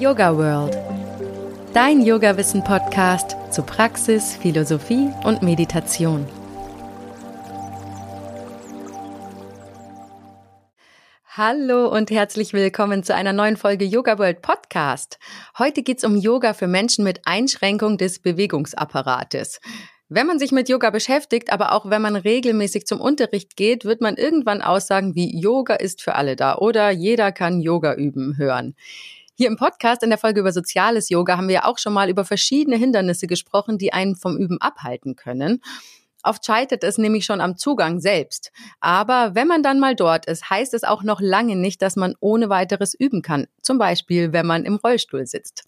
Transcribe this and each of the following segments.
Yoga World. Dein Yoga-Wissen-Podcast zu Praxis, Philosophie und Meditation. Hallo und herzlich willkommen zu einer neuen Folge Yoga World Podcast. Heute geht es um Yoga für Menschen mit Einschränkung des Bewegungsapparates. Wenn man sich mit Yoga beschäftigt, aber auch wenn man regelmäßig zum Unterricht geht, wird man irgendwann Aussagen wie Yoga ist für alle da oder jeder kann Yoga üben hören. Hier im Podcast in der Folge über soziales Yoga haben wir auch schon mal über verschiedene Hindernisse gesprochen, die einen vom Üben abhalten können. Oft scheitert es nämlich schon am Zugang selbst. Aber wenn man dann mal dort ist, heißt es auch noch lange nicht, dass man ohne weiteres üben kann. Zum Beispiel, wenn man im Rollstuhl sitzt.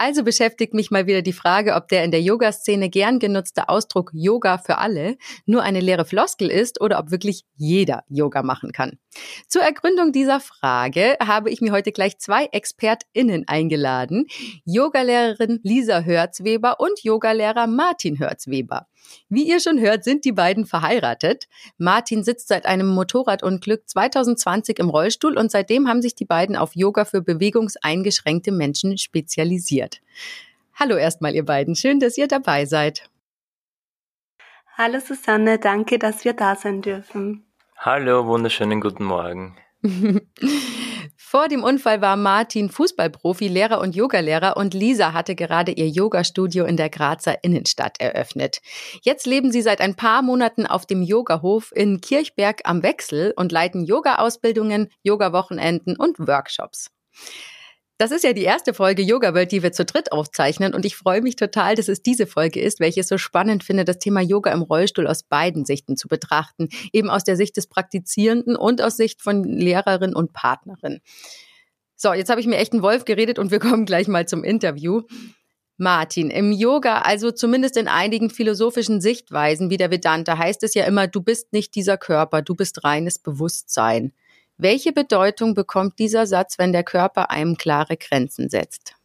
Also beschäftigt mich mal wieder die Frage, ob der in der Yoga-Szene gern genutzte Ausdruck Yoga für alle nur eine leere Floskel ist oder ob wirklich jeder Yoga machen kann. Zur Ergründung dieser Frage habe ich mir heute gleich zwei ExpertInnen eingeladen. Yogalehrerin Lisa Hörzweber und Yogalehrer Martin Hörzweber. Wie ihr schon hört, sind die beiden verheiratet. Martin sitzt seit einem Motorradunglück 2020 im Rollstuhl und seitdem haben sich die beiden auf Yoga für bewegungseingeschränkte Menschen spezialisiert. Hallo erstmal ihr beiden, schön, dass ihr dabei seid. Hallo Susanne, danke, dass wir da sein dürfen. Hallo, wunderschönen guten Morgen. Vor dem Unfall war Martin Fußballprofi, Lehrer und Yogalehrer und Lisa hatte gerade ihr Yogastudio in der Grazer Innenstadt eröffnet. Jetzt leben sie seit ein paar Monaten auf dem Yogahof in Kirchberg am Wechsel und leiten Yoga-Ausbildungen, Yoga-Wochenenden und Workshops. Das ist ja die erste Folge Yoga World, die wir zu dritt aufzeichnen und ich freue mich total, dass es diese Folge ist, welche ich so spannend finde, das Thema Yoga im Rollstuhl aus beiden Sichten zu betrachten, eben aus der Sicht des Praktizierenden und aus Sicht von Lehrerin und Partnerin. So, jetzt habe ich mir echt einen Wolf geredet und wir kommen gleich mal zum Interview. Martin, im Yoga, also zumindest in einigen philosophischen Sichtweisen wie der Vedanta, heißt es ja immer, du bist nicht dieser Körper, du bist reines Bewusstsein. Welche Bedeutung bekommt dieser Satz, wenn der Körper einem klare Grenzen setzt?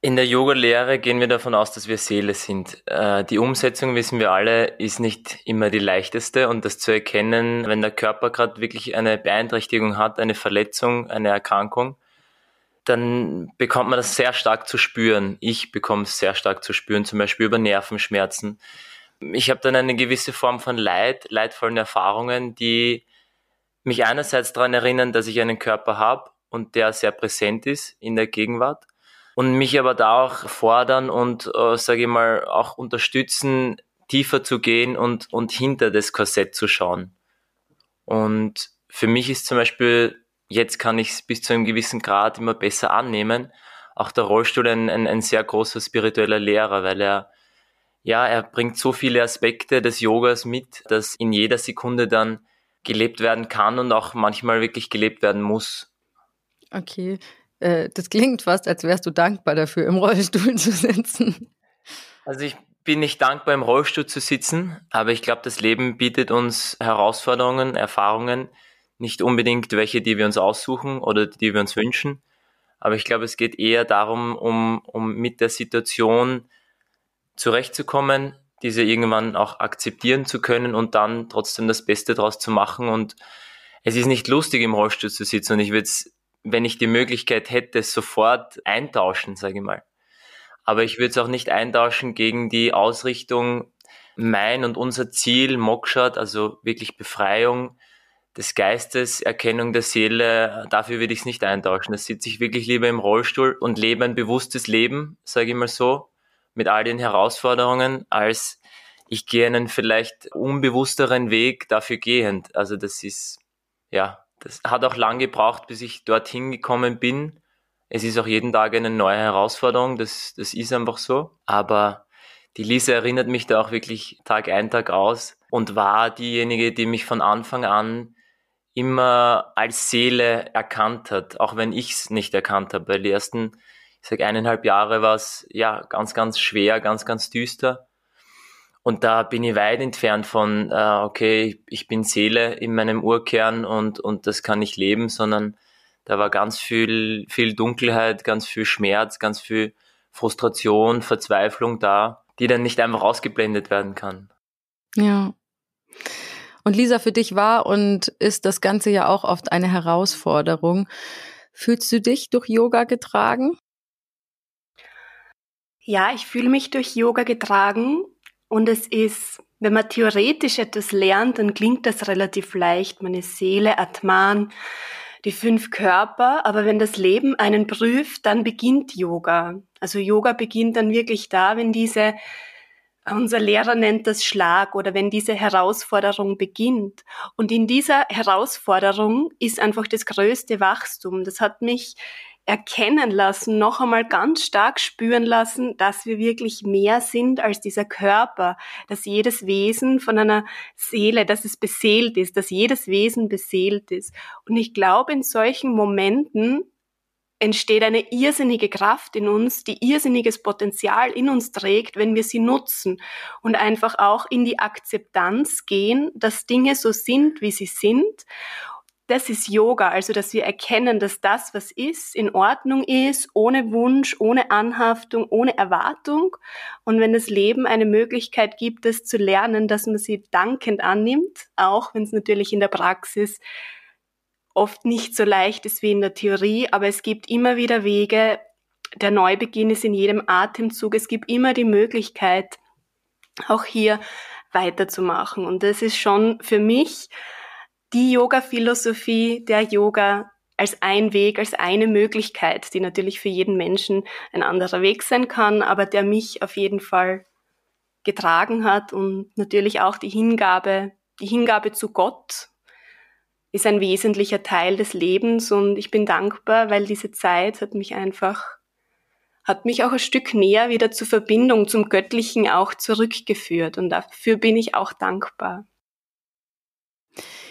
In der Yoga-Lehre gehen wir davon aus, dass wir Seele sind. Äh, die Umsetzung, wissen wir alle, ist nicht immer die leichteste und das zu erkennen, wenn der Körper gerade wirklich eine Beeinträchtigung hat, eine Verletzung, eine Erkrankung, dann bekommt man das sehr stark zu spüren. Ich bekomme es sehr stark zu spüren, zum Beispiel über Nervenschmerzen ich habe dann eine gewisse Form von Leid, leidvollen Erfahrungen, die mich einerseits daran erinnern, dass ich einen Körper habe und der sehr präsent ist in der Gegenwart und mich aber da auch fordern und, äh, sage ich mal, auch unterstützen, tiefer zu gehen und, und hinter das Korsett zu schauen. Und für mich ist zum Beispiel, jetzt kann ich es bis zu einem gewissen Grad immer besser annehmen, auch der Rollstuhl ein, ein, ein sehr großer spiritueller Lehrer, weil er ja, er bringt so viele Aspekte des Yogas mit, dass in jeder Sekunde dann gelebt werden kann und auch manchmal wirklich gelebt werden muss. Okay, äh, das klingt fast, als wärst du dankbar dafür, im Rollstuhl zu sitzen. Also ich bin nicht dankbar, im Rollstuhl zu sitzen, aber ich glaube, das Leben bietet uns Herausforderungen, Erfahrungen, nicht unbedingt welche, die wir uns aussuchen oder die wir uns wünschen. Aber ich glaube, es geht eher darum, um, um mit der Situation zurechtzukommen, diese irgendwann auch akzeptieren zu können und dann trotzdem das Beste draus zu machen. Und es ist nicht lustig, im Rollstuhl zu sitzen und ich würde es, wenn ich die Möglichkeit hätte, sofort eintauschen, sage ich mal. Aber ich würde es auch nicht eintauschen gegen die Ausrichtung, mein und unser Ziel, Mokshat, also wirklich Befreiung des Geistes, Erkennung der Seele, dafür würde ich es nicht eintauschen. Da sitze ich wirklich lieber im Rollstuhl und lebe ein bewusstes Leben, sage ich mal so, mit all den Herausforderungen, als ich gehe einen vielleicht unbewussteren Weg dafür gehend. Also das ist, ja, das hat auch lang gebraucht, bis ich dorthin gekommen bin. Es ist auch jeden Tag eine neue Herausforderung, das, das ist einfach so. Aber die Lisa erinnert mich da auch wirklich Tag ein, Tag aus und war diejenige, die mich von Anfang an immer als Seele erkannt hat, auch wenn ich es nicht erkannt habe. Weil die ersten ich sag eineinhalb Jahre war es ja ganz, ganz schwer, ganz, ganz düster. Und da bin ich weit entfernt von, äh, okay, ich bin Seele in meinem Urkern und, und das kann ich leben, sondern da war ganz viel, viel Dunkelheit, ganz viel Schmerz, ganz viel Frustration, Verzweiflung da, die dann nicht einfach ausgeblendet werden kann. Ja. Und Lisa, für dich war und ist das Ganze ja auch oft eine Herausforderung. Fühlst du dich durch Yoga getragen? Ja, ich fühle mich durch Yoga getragen und es ist, wenn man theoretisch etwas lernt, dann klingt das relativ leicht. Meine Seele, Atman, die fünf Körper. Aber wenn das Leben einen prüft, dann beginnt Yoga. Also Yoga beginnt dann wirklich da, wenn diese, unser Lehrer nennt das Schlag oder wenn diese Herausforderung beginnt. Und in dieser Herausforderung ist einfach das größte Wachstum. Das hat mich erkennen lassen, noch einmal ganz stark spüren lassen, dass wir wirklich mehr sind als dieser Körper, dass jedes Wesen von einer Seele, dass es beseelt ist, dass jedes Wesen beseelt ist. Und ich glaube, in solchen Momenten entsteht eine irrsinnige Kraft in uns, die irrsinniges Potenzial in uns trägt, wenn wir sie nutzen und einfach auch in die Akzeptanz gehen, dass Dinge so sind, wie sie sind das ist Yoga, also dass wir erkennen, dass das, was ist, in Ordnung ist, ohne Wunsch, ohne Anhaftung, ohne Erwartung. Und wenn das Leben eine Möglichkeit gibt, das zu lernen, dass man sie dankend annimmt, auch wenn es natürlich in der Praxis oft nicht so leicht ist wie in der Theorie, aber es gibt immer wieder Wege. Der Neubeginn ist in jedem Atemzug. Es gibt immer die Möglichkeit, auch hier weiterzumachen. Und das ist schon für mich die Yoga-Philosophie der Yoga als ein Weg, als eine Möglichkeit, die natürlich für jeden Menschen ein anderer Weg sein kann, aber der mich auf jeden Fall getragen hat und natürlich auch die Hingabe, die Hingabe zu Gott ist ein wesentlicher Teil des Lebens und ich bin dankbar, weil diese Zeit hat mich einfach, hat mich auch ein Stück näher wieder zur Verbindung zum Göttlichen auch zurückgeführt und dafür bin ich auch dankbar.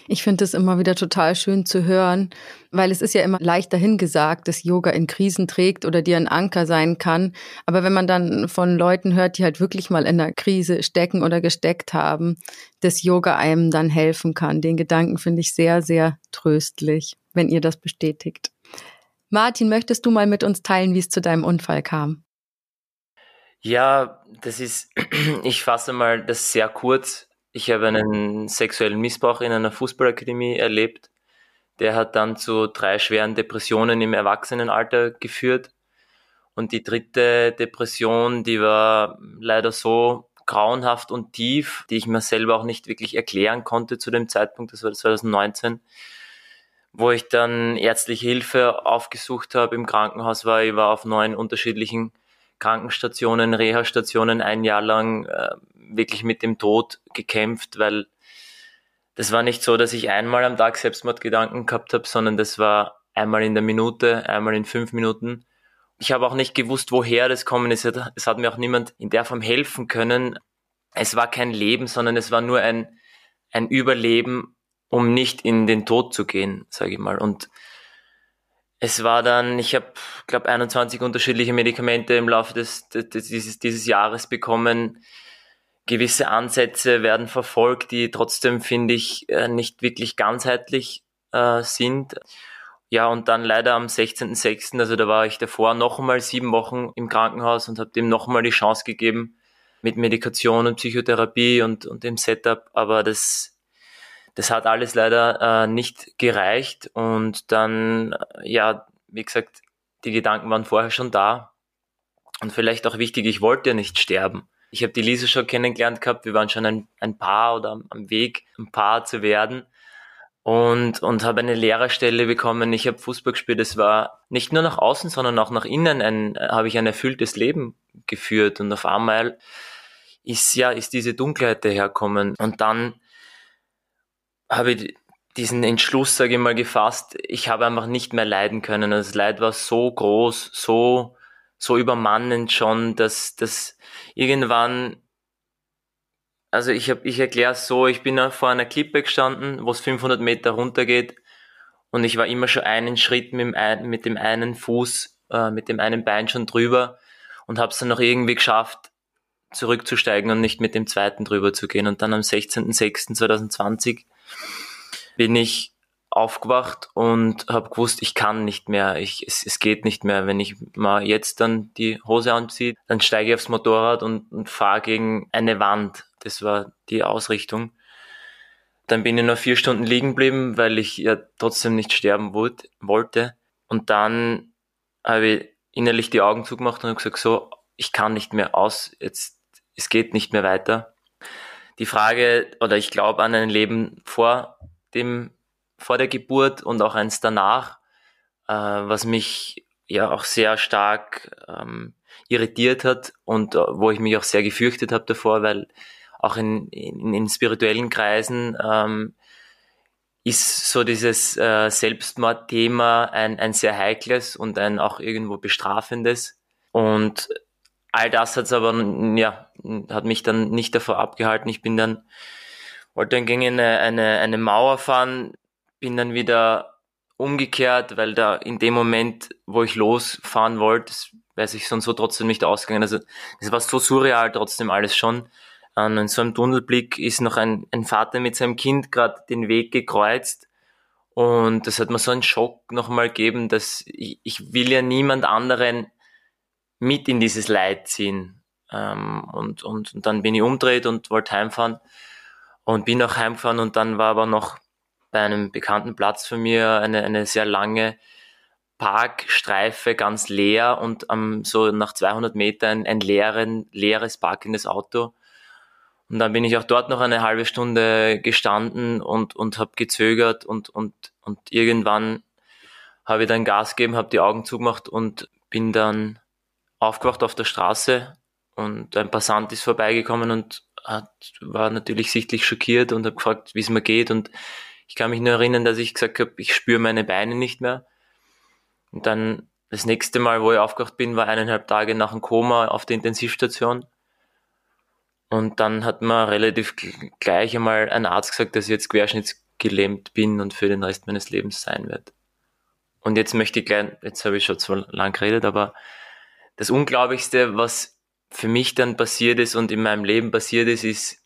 Ich finde es immer wieder total schön zu hören, weil es ist ja immer leicht dahingesagt, dass Yoga in Krisen trägt oder dir ein Anker sein kann. Aber wenn man dann von Leuten hört, die halt wirklich mal in einer Krise stecken oder gesteckt haben, dass Yoga einem dann helfen kann, den Gedanken finde ich sehr, sehr tröstlich, wenn ihr das bestätigt. Martin, möchtest du mal mit uns teilen, wie es zu deinem Unfall kam? Ja, das ist, ich fasse mal das sehr kurz. Ich habe einen sexuellen Missbrauch in einer Fußballakademie erlebt. Der hat dann zu drei schweren Depressionen im Erwachsenenalter geführt. Und die dritte Depression, die war leider so grauenhaft und tief, die ich mir selber auch nicht wirklich erklären konnte zu dem Zeitpunkt, das war 2019, wo ich dann ärztliche Hilfe aufgesucht habe im Krankenhaus war. Ich war auf neun unterschiedlichen Krankenstationen, Reha-Stationen ein Jahr lang äh, wirklich mit dem Tod gekämpft, weil das war nicht so, dass ich einmal am Tag Selbstmordgedanken gehabt habe, sondern das war einmal in der Minute, einmal in fünf Minuten. Ich habe auch nicht gewusst, woher das kommen ist. Es hat mir auch niemand in der Form helfen können. Es war kein Leben, sondern es war nur ein, ein Überleben, um nicht in den Tod zu gehen, sage ich mal. Und es war dann, ich habe, glaube 21 unterschiedliche Medikamente im Laufe des, des, dieses, dieses Jahres bekommen gewisse Ansätze werden verfolgt, die trotzdem, finde ich, äh, nicht wirklich ganzheitlich äh, sind. Ja, und dann leider am 16.06., also da war ich davor noch einmal sieben Wochen im Krankenhaus und habe dem noch einmal die Chance gegeben mit Medikation und Psychotherapie und, und dem Setup, aber das, das hat alles leider äh, nicht gereicht und dann, äh, ja, wie gesagt, die Gedanken waren vorher schon da und vielleicht auch wichtig, ich wollte ja nicht sterben. Ich habe die Lisa schon kennengelernt gehabt. Wir waren schon ein, ein Paar oder am Weg, ein Paar zu werden. Und, und habe eine Lehrerstelle bekommen. Ich habe Fußball gespielt. Es war nicht nur nach außen, sondern auch nach innen ein, habe ich ein erfülltes Leben geführt. Und auf einmal ist ja, ist diese Dunkelheit daherkommen. Und dann habe ich diesen Entschluss, sage ich mal, gefasst. Ich habe einfach nicht mehr leiden können. Das Leid war so groß, so so übermannend schon, dass das irgendwann, also ich habe, ich erkläre es so, ich bin vor einer Klippe gestanden, wo es 500 Meter runter geht und ich war immer schon einen Schritt mit dem, ein, mit dem einen Fuß, äh, mit dem einen Bein schon drüber und habe es dann noch irgendwie geschafft, zurückzusteigen und nicht mit dem zweiten drüber zu gehen. Und dann am 16.06.2020 bin ich aufgewacht und habe gewusst, ich kann nicht mehr, ich, es, es geht nicht mehr. Wenn ich mal jetzt dann die Hose anziehe, dann steige ich aufs Motorrad und, und fahre gegen eine Wand. Das war die Ausrichtung. Dann bin ich noch vier Stunden liegen geblieben, weil ich ja trotzdem nicht sterben wollte. Und dann habe ich innerlich die Augen zugemacht und gesagt, so, ich kann nicht mehr aus, jetzt, es geht nicht mehr weiter. Die Frage, oder ich glaube an ein Leben vor dem, vor der Geburt und auch eins danach, äh, was mich ja auch sehr stark ähm, irritiert hat und äh, wo ich mich auch sehr gefürchtet habe davor, weil auch in, in, in spirituellen Kreisen ähm, ist so dieses äh, Selbstmordthema ein, ein sehr heikles und ein auch irgendwo bestrafendes. Und all das hat's aber, ja, hat mich dann nicht davor abgehalten. Ich bin dann, wollte dann gegen eine, eine, eine Mauer fahren, bin dann wieder umgekehrt, weil da in dem Moment, wo ich losfahren wollte, wäre sich sonst so trotzdem nicht ausgegangen. Also es war so surreal trotzdem alles schon. Und in so einem Tunnelblick ist noch ein, ein Vater mit seinem Kind gerade den Weg gekreuzt. Und das hat mir so einen Schock nochmal gegeben, dass ich, ich will ja niemand anderen mit in dieses Leid ziehen. Ähm, und, und, und dann bin ich umdreht und wollte heimfahren und bin auch heimgefahren und dann war aber noch bei einem bekannten Platz für mir eine, eine sehr lange Parkstreife ganz leer und um, so nach 200 Metern ein leeren, leeres parkendes Auto. Und dann bin ich auch dort noch eine halbe Stunde gestanden und, und habe gezögert und, und, und irgendwann habe ich dann Gas gegeben, habe die Augen zugemacht und bin dann aufgewacht auf der Straße und ein Passant ist vorbeigekommen und hat, war natürlich sichtlich schockiert und hat gefragt, wie es mir geht und ich kann mich nur erinnern, dass ich gesagt habe, ich spüre meine Beine nicht mehr. Und dann das nächste Mal, wo ich aufgewacht bin, war eineinhalb Tage nach dem Koma auf der Intensivstation. Und dann hat mir relativ gleich einmal ein Arzt gesagt, dass ich jetzt querschnittsgelähmt bin und für den Rest meines Lebens sein werde. Und jetzt möchte ich gleich, jetzt habe ich schon zu lang geredet, aber das Unglaublichste, was für mich dann passiert ist und in meinem Leben passiert ist, ist,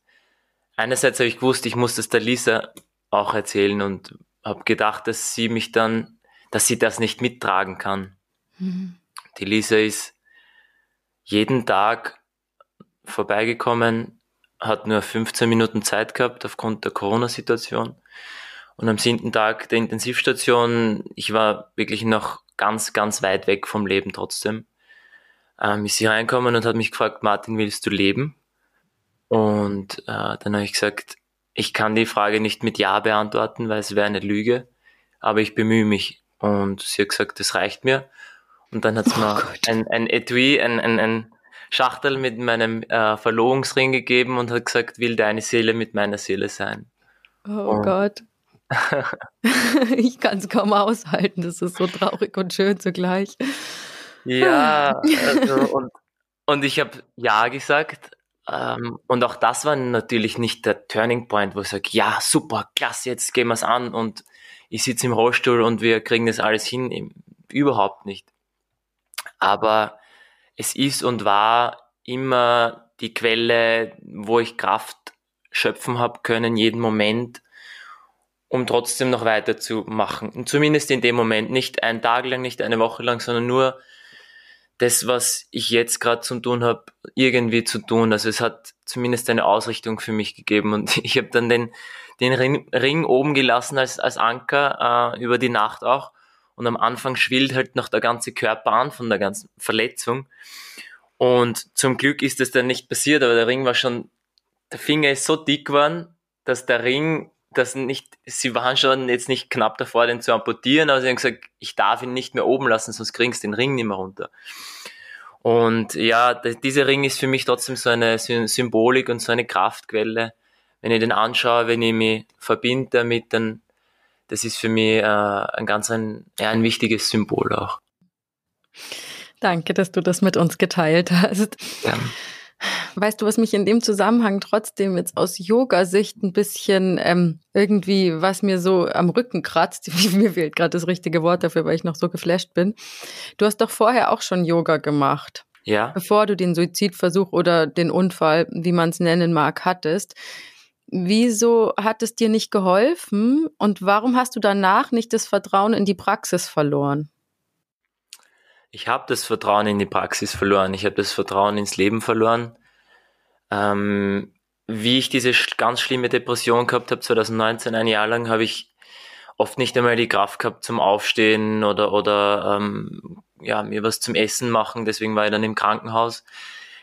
einerseits habe ich gewusst, ich muss das der Lisa auch erzählen und habe gedacht, dass sie mich dann, dass sie das nicht mittragen kann. Mhm. Die Lisa ist jeden Tag vorbeigekommen, hat nur 15 Minuten Zeit gehabt aufgrund der Corona-Situation. Und am siebten Tag der Intensivstation, ich war wirklich noch ganz, ganz weit weg vom Leben trotzdem, ähm, ist sie reinkommen und hat mich gefragt, Martin, willst du leben? Und äh, dann habe ich gesagt, ich kann die Frage nicht mit Ja beantworten, weil es wäre eine Lüge, aber ich bemühe mich. Und sie hat gesagt, das reicht mir. Und dann hat es oh mir ein, ein Etui, ein, ein, ein Schachtel mit meinem äh, Verlobungsring gegeben und hat gesagt, will deine Seele mit meiner Seele sein. Oh und Gott. ich kann es kaum aushalten, das ist so traurig und schön zugleich. Ja, also, und, und ich habe Ja gesagt. Ähm, und auch das war natürlich nicht der Turning Point, wo ich sage, ja, super, klasse, jetzt gehen wir es an und ich sitze im Rollstuhl und wir kriegen das alles hin. Überhaupt nicht. Aber es ist und war immer die Quelle, wo ich Kraft schöpfen habe können, jeden Moment, um trotzdem noch weiterzumachen. Und zumindest in dem Moment, nicht einen Tag lang, nicht eine Woche lang, sondern nur das, was ich jetzt gerade zu tun habe, irgendwie zu tun. Also es hat zumindest eine Ausrichtung für mich gegeben. Und ich habe dann den, den Ring, Ring, oben gelassen als, als Anker äh, über die Nacht auch und am Anfang schwillt halt noch der ganze Körper an von der ganzen Verletzung. Und zum Glück ist das dann nicht passiert, aber der Ring war schon, der Finger ist so dick geworden, dass der Ring, das nicht, sie waren schon jetzt nicht knapp davor, den zu amputieren, aber sie haben gesagt, ich darf ihn nicht mehr oben lassen, sonst kriegst du den Ring nicht mehr runter. Und ja, dieser Ring ist für mich trotzdem so eine Symbolik und so eine Kraftquelle. Wenn ich den anschaue, wenn ich mich verbinde damit, dann das ist für mich äh, ein ganz ein, ja, ein wichtiges Symbol auch. Danke, dass du das mit uns geteilt hast. Ja. Weißt du, was mich in dem Zusammenhang trotzdem jetzt aus Yoga-Sicht ein bisschen ähm, irgendwie, was mir so am Rücken kratzt, mir fehlt gerade das richtige Wort dafür, weil ich noch so geflasht bin. Du hast doch vorher auch schon Yoga gemacht. Ja. Bevor du den Suizidversuch oder den Unfall, wie man es nennen mag, hattest. Wieso hat es dir nicht geholfen und warum hast du danach nicht das Vertrauen in die Praxis verloren? Ich habe das Vertrauen in die Praxis verloren. Ich habe das Vertrauen ins Leben verloren. Ähm, wie ich diese ganz schlimme Depression gehabt habe, 2019, ein Jahr lang, habe ich oft nicht einmal die Kraft gehabt zum Aufstehen oder, oder ähm, ja, mir was zum Essen machen. Deswegen war ich dann im Krankenhaus.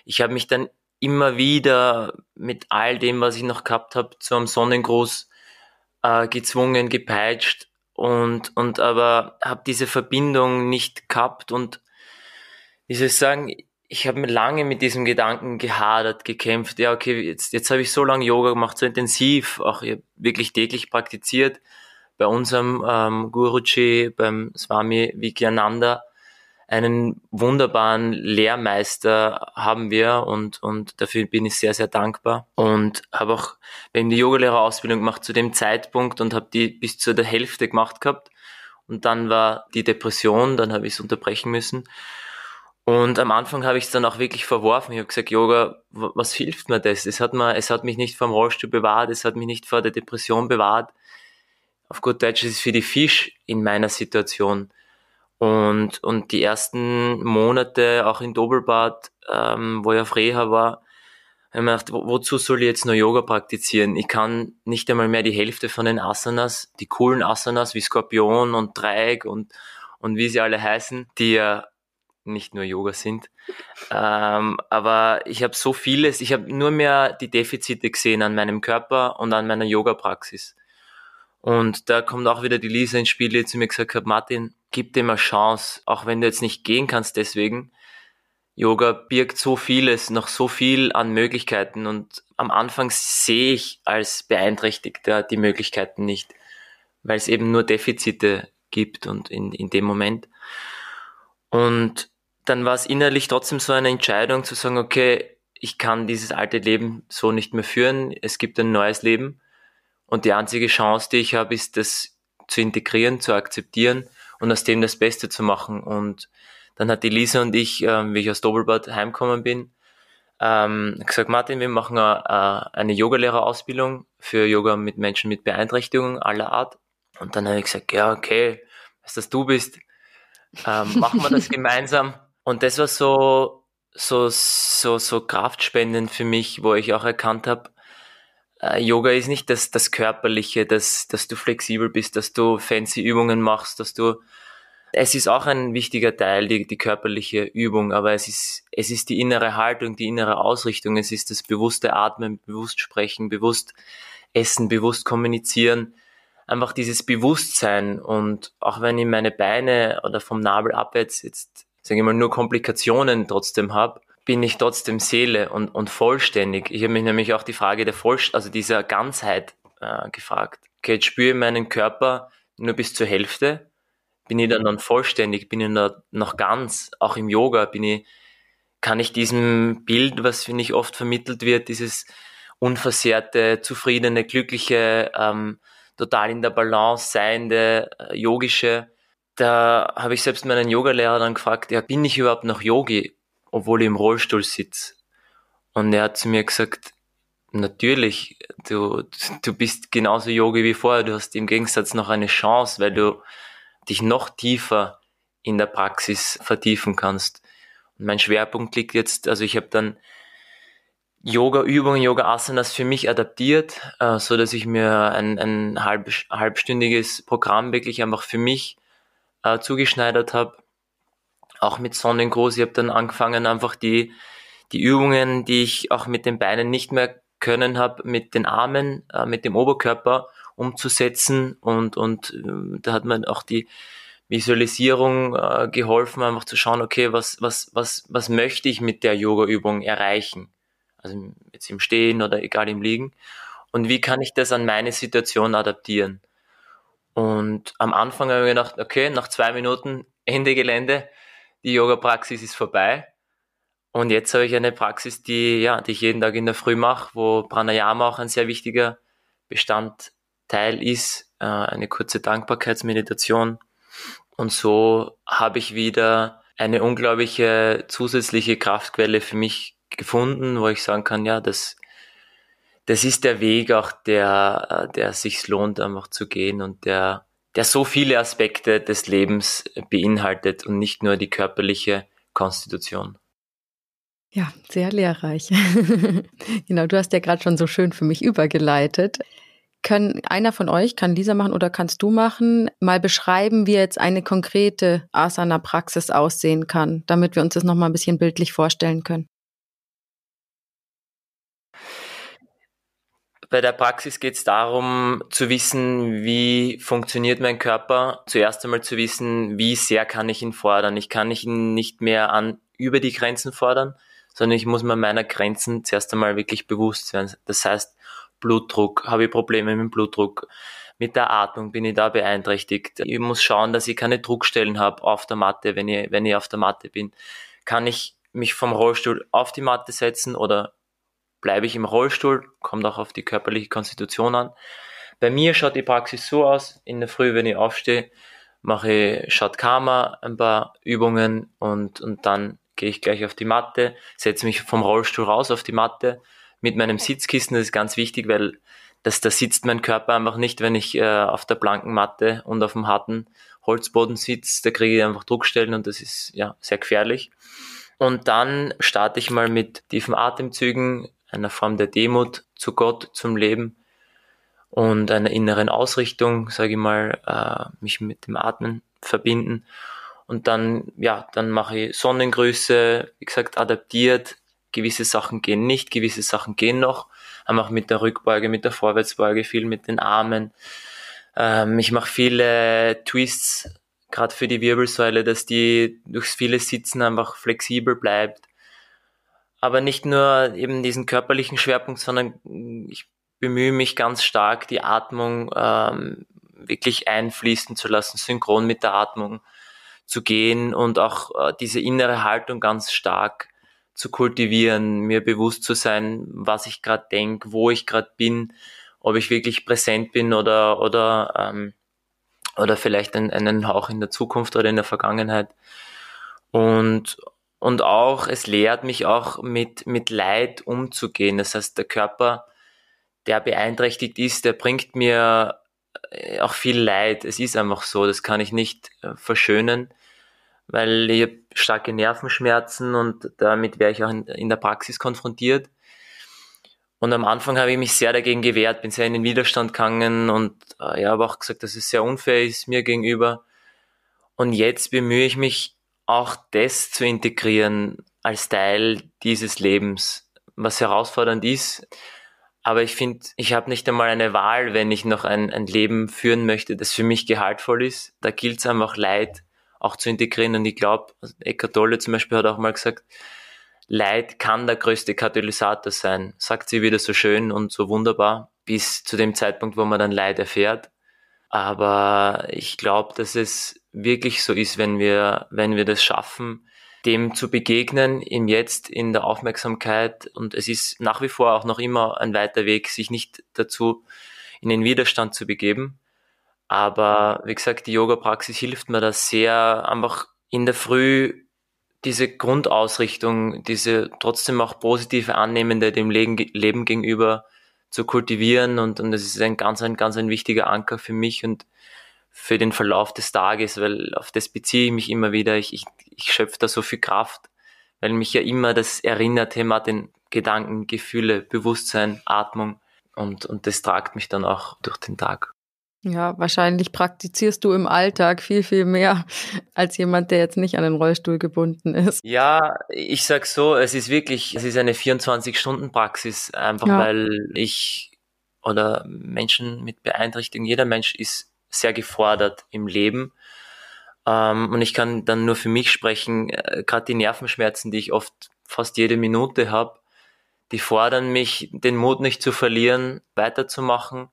Ich habe mich dann immer wieder mit all dem, was ich noch gehabt habe, zu einem Sonnengruß äh, gezwungen, gepeitscht und, und aber habe diese Verbindung nicht gehabt und wie soll ich sagen, ich habe mir lange mit diesem Gedanken gehadert, gekämpft. Ja, okay, jetzt, jetzt habe ich so lange Yoga gemacht, so intensiv, auch wirklich täglich praktiziert. Bei unserem ähm, Guruji, beim Swami Vikyananda, einen wunderbaren Lehrmeister haben wir und, und dafür bin ich sehr, sehr dankbar. Und habe auch eben die Yogalehrerausbildung gemacht zu dem Zeitpunkt und habe die bis zu der Hälfte gemacht gehabt. Und dann war die Depression, dann habe ich es unterbrechen müssen. Und am Anfang habe ich es dann auch wirklich verworfen. Ich habe gesagt, Yoga, was hilft mir das? Es hat, mir, es hat mich nicht vom Rollstuhl bewahrt, es hat mich nicht vor der Depression bewahrt. Auf gut Deutsch ist es für die Fisch in meiner Situation. Und, und die ersten Monate, auch in Doppelbad, ähm, wo ich auf Reha war, habe ich mir gedacht, wo, wozu soll ich jetzt nur Yoga praktizieren? Ich kann nicht einmal mehr die Hälfte von den Asanas, die coolen Asanas wie Skorpion und Dreieck und, und wie sie alle heißen, die ja nicht nur Yoga sind. Ähm, aber ich habe so vieles, ich habe nur mehr die Defizite gesehen an meinem Körper und an meiner Yoga-Praxis. Und da kommt auch wieder die Lisa ins Spiel, die zu mir gesagt hat, Martin, gib dem eine Chance, auch wenn du jetzt nicht gehen kannst deswegen. Yoga birgt so vieles, noch so viel an Möglichkeiten und am Anfang sehe ich als Beeinträchtigter die Möglichkeiten nicht, weil es eben nur Defizite gibt und in, in dem Moment. Und dann war es innerlich trotzdem so eine Entscheidung zu sagen, okay, ich kann dieses alte Leben so nicht mehr führen, es gibt ein neues Leben und die einzige Chance, die ich habe, ist das zu integrieren, zu akzeptieren und aus dem das Beste zu machen. Und dann hat die Lisa und ich, ähm, wie ich aus Doppelbad heimgekommen bin, ähm, gesagt, Martin, wir machen eine, eine Yogalehrerausbildung für Yoga mit Menschen mit Beeinträchtigungen aller Art. Und dann habe ich gesagt, ja, okay, was das du bist, ähm, machen wir das gemeinsam. Und das war so, so, so, so kraftspendend für mich, wo ich auch erkannt habe, äh, Yoga ist nicht das, das Körperliche, das, dass du flexibel bist, dass du fancy Übungen machst, dass du, es ist auch ein wichtiger Teil, die, die körperliche Übung, aber es ist, es ist die innere Haltung, die innere Ausrichtung, es ist das bewusste Atmen, bewusst sprechen, bewusst essen, bewusst kommunizieren, einfach dieses Bewusstsein und auch wenn ich meine Beine oder vom Nabel abwärts jetzt sage ich mal, nur Komplikationen trotzdem habe, bin ich trotzdem Seele und, und vollständig. Ich habe mich nämlich auch die Frage der Vollst also dieser Ganzheit äh, gefragt. Okay, jetzt spüre ich meinen Körper nur bis zur Hälfte. Bin ich dann dann vollständig? Bin ich dann noch ganz? Auch im Yoga bin ich, kann ich diesem Bild, was finde ich oft vermittelt wird, dieses unversehrte, zufriedene, glückliche, ähm, total in der Balance seiende, äh, yogische, da habe ich selbst meinen Yogalehrer dann gefragt, ja, bin ich überhaupt noch Yogi, obwohl ich im Rollstuhl sitze? Und er hat zu mir gesagt, natürlich, du, du bist genauso Yogi wie vorher, du hast im Gegensatz noch eine Chance, weil du dich noch tiefer in der Praxis vertiefen kannst. Und mein Schwerpunkt liegt jetzt, also ich habe dann Yoga-Übungen, Yoga-Asanas für mich adaptiert, äh, so dass ich mir ein, ein halb, halbstündiges Programm wirklich einfach für mich äh, zugeschneidert habe. Auch mit Sonnengruß. Ich habe dann angefangen, einfach die, die Übungen, die ich auch mit den Beinen nicht mehr können habe, mit den Armen, äh, mit dem Oberkörper umzusetzen. Und, und äh, da hat mir auch die Visualisierung äh, geholfen, einfach zu schauen, okay, was, was, was, was möchte ich mit der Yoga-Übung erreichen? Also jetzt im Stehen oder egal im Liegen. Und wie kann ich das an meine Situation adaptieren? Und am Anfang habe ich gedacht, okay, nach zwei Minuten Ende Gelände, die Yoga-Praxis ist vorbei. Und jetzt habe ich eine Praxis, die, ja, die ich jeden Tag in der Früh mache, wo Pranayama auch ein sehr wichtiger Bestandteil ist, äh, eine kurze Dankbarkeitsmeditation. Und so habe ich wieder eine unglaubliche zusätzliche Kraftquelle für mich gefunden, wo ich sagen kann, ja, das das ist der Weg auch, der, der sich lohnt, einfach zu gehen und der, der so viele Aspekte des Lebens beinhaltet und nicht nur die körperliche Konstitution. Ja, sehr lehrreich. genau, du hast ja gerade schon so schön für mich übergeleitet. Können einer von euch, kann Lisa machen oder kannst du machen, mal beschreiben, wie jetzt eine konkrete Asana-Praxis aussehen kann, damit wir uns das nochmal ein bisschen bildlich vorstellen können? Bei der Praxis geht es darum, zu wissen, wie funktioniert mein Körper. Zuerst einmal zu wissen, wie sehr kann ich ihn fordern. Ich kann ihn nicht mehr an über die Grenzen fordern, sondern ich muss mir meiner Grenzen zuerst einmal wirklich bewusst werden. Das heißt, Blutdruck, habe ich Probleme mit dem Blutdruck, mit der Atmung bin ich da beeinträchtigt. Ich muss schauen, dass ich keine Druckstellen habe auf der Matte, wenn ich, wenn ich auf der Matte bin. Kann ich mich vom Rollstuhl auf die Matte setzen oder bleibe ich im Rollstuhl? Kommt auch auf die körperliche Konstitution an. Bei mir schaut die Praxis so aus, in der Früh, wenn ich aufstehe, mache ich Schatkama, ein paar Übungen und, und dann gehe ich gleich auf die Matte, setze mich vom Rollstuhl raus auf die Matte mit meinem Sitzkissen. Das ist ganz wichtig, weil das, da sitzt mein Körper einfach nicht, wenn ich äh, auf der blanken Matte und auf dem harten Holzboden sitze. Da kriege ich einfach Druckstellen und das ist ja sehr gefährlich. Und dann starte ich mal mit tiefen Atemzügen, einer Form der Demut zu Gott, zum Leben und einer inneren Ausrichtung, sage ich mal, äh, mich mit dem Atmen verbinden und dann, ja, dann mache ich Sonnengrüße, wie gesagt, adaptiert. Gewisse Sachen gehen nicht, gewisse Sachen gehen noch. Einfach mit der Rückbeuge, mit der Vorwärtsbeuge, viel mit den Armen. Ähm, ich mache viele Twists, gerade für die Wirbelsäule, dass die durchs viele Sitzen einfach flexibel bleibt. Aber nicht nur eben diesen körperlichen Schwerpunkt, sondern ich bemühe mich ganz stark, die Atmung ähm, wirklich einfließen zu lassen, synchron mit der Atmung zu gehen und auch äh, diese innere Haltung ganz stark zu kultivieren, mir bewusst zu sein, was ich gerade denke, wo ich gerade bin, ob ich wirklich präsent bin oder oder ähm, oder vielleicht einen, einen Hauch in der Zukunft oder in der Vergangenheit. Und und auch es lehrt mich auch mit mit Leid umzugehen. Das heißt, der Körper, der beeinträchtigt ist, der bringt mir äh, auch viel Leid. Es ist einfach so, das kann ich nicht äh, verschönen, weil ich habe starke Nervenschmerzen und damit wäre ich auch in, in, der Praxis konfrontiert. Und am Anfang habe ich mich sehr dagegen gewehrt, bin sehr in den Widerstand gegangen und äh, ja, habe auch gesagt, dass es sehr unfair ist mir gegenüber. Und jetzt bemühe ich mich auch das zu integrieren als Teil dieses Lebens, was herausfordernd ist, aber ich finde, ich habe nicht einmal eine Wahl, wenn ich noch ein, ein Leben führen möchte, das für mich gehaltvoll ist. Da gilt es einfach Leid auch zu integrieren. Und ich glaube, Eckart Tolle zum Beispiel hat auch mal gesagt, Leid kann der größte Katalysator sein. Sagt sie wieder so schön und so wunderbar, bis zu dem Zeitpunkt, wo man dann Leid erfährt. Aber ich glaube, dass es wirklich so ist, wenn wir, wenn wir das schaffen, dem zu begegnen, im Jetzt, in der Aufmerksamkeit. Und es ist nach wie vor auch noch immer ein weiter Weg, sich nicht dazu in den Widerstand zu begeben. Aber wie gesagt, die Yoga-Praxis hilft mir da sehr, einfach in der Früh diese Grundausrichtung, diese trotzdem auch positive Annehmende dem Leben, gegenüber zu kultivieren. Und, und das ist ein ganz, ein ganz ein wichtiger Anker für mich und für den Verlauf des Tages, weil auf das beziehe ich mich immer wieder. Ich, ich, ich schöpfe da so viel Kraft, weil mich ja immer das erinnert, Thema den Gedanken, Gefühle, Bewusstsein, Atmung und, und das tragt mich dann auch durch den Tag. Ja, wahrscheinlich praktizierst du im Alltag viel, viel mehr als jemand, der jetzt nicht an den Rollstuhl gebunden ist. Ja, ich sag so, es ist wirklich, es ist eine 24-Stunden-Praxis, einfach ja. weil ich oder Menschen mit Beeinträchtigung, jeder Mensch ist sehr gefordert im Leben. Ähm, und ich kann dann nur für mich sprechen, äh, gerade die Nervenschmerzen, die ich oft fast jede Minute habe, die fordern mich, den Mut nicht zu verlieren, weiterzumachen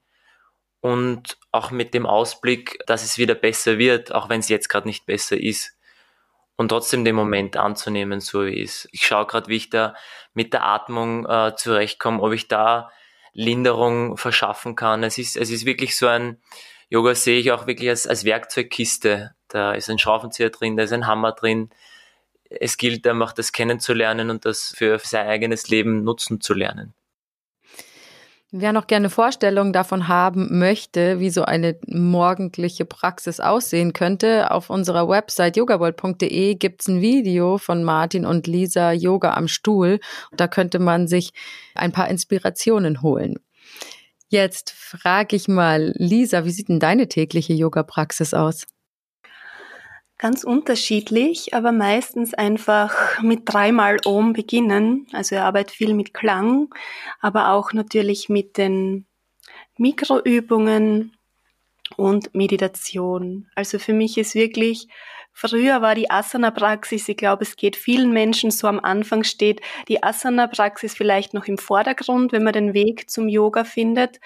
und auch mit dem Ausblick, dass es wieder besser wird, auch wenn es jetzt gerade nicht besser ist. Und trotzdem den Moment anzunehmen, so wie es ist. Ich schaue gerade, wie ich da mit der Atmung äh, zurechtkomme, ob ich da Linderung verschaffen kann. Es ist, es ist wirklich so ein, Yoga sehe ich auch wirklich als, als Werkzeugkiste. Da ist ein Schraubenzieher drin, da ist ein Hammer drin. Es gilt einfach, das kennenzulernen und das für sein eigenes Leben nutzen zu lernen. Wer noch gerne Vorstellungen davon haben möchte, wie so eine morgendliche Praxis aussehen könnte, auf unserer Website yogabold.de gibt's ein Video von Martin und Lisa Yoga am Stuhl. Da könnte man sich ein paar Inspirationen holen. Jetzt frage ich mal, Lisa, wie sieht denn deine tägliche Yoga-Praxis aus? Ganz unterschiedlich, aber meistens einfach mit dreimal Om beginnen. Also ich arbeite viel mit Klang, aber auch natürlich mit den Mikroübungen und Meditation. Also für mich ist wirklich, früher war die Asana-Praxis, ich glaube, es geht vielen Menschen so am Anfang steht die Asana-Praxis vielleicht noch im Vordergrund, wenn man den Weg zum Yoga findet.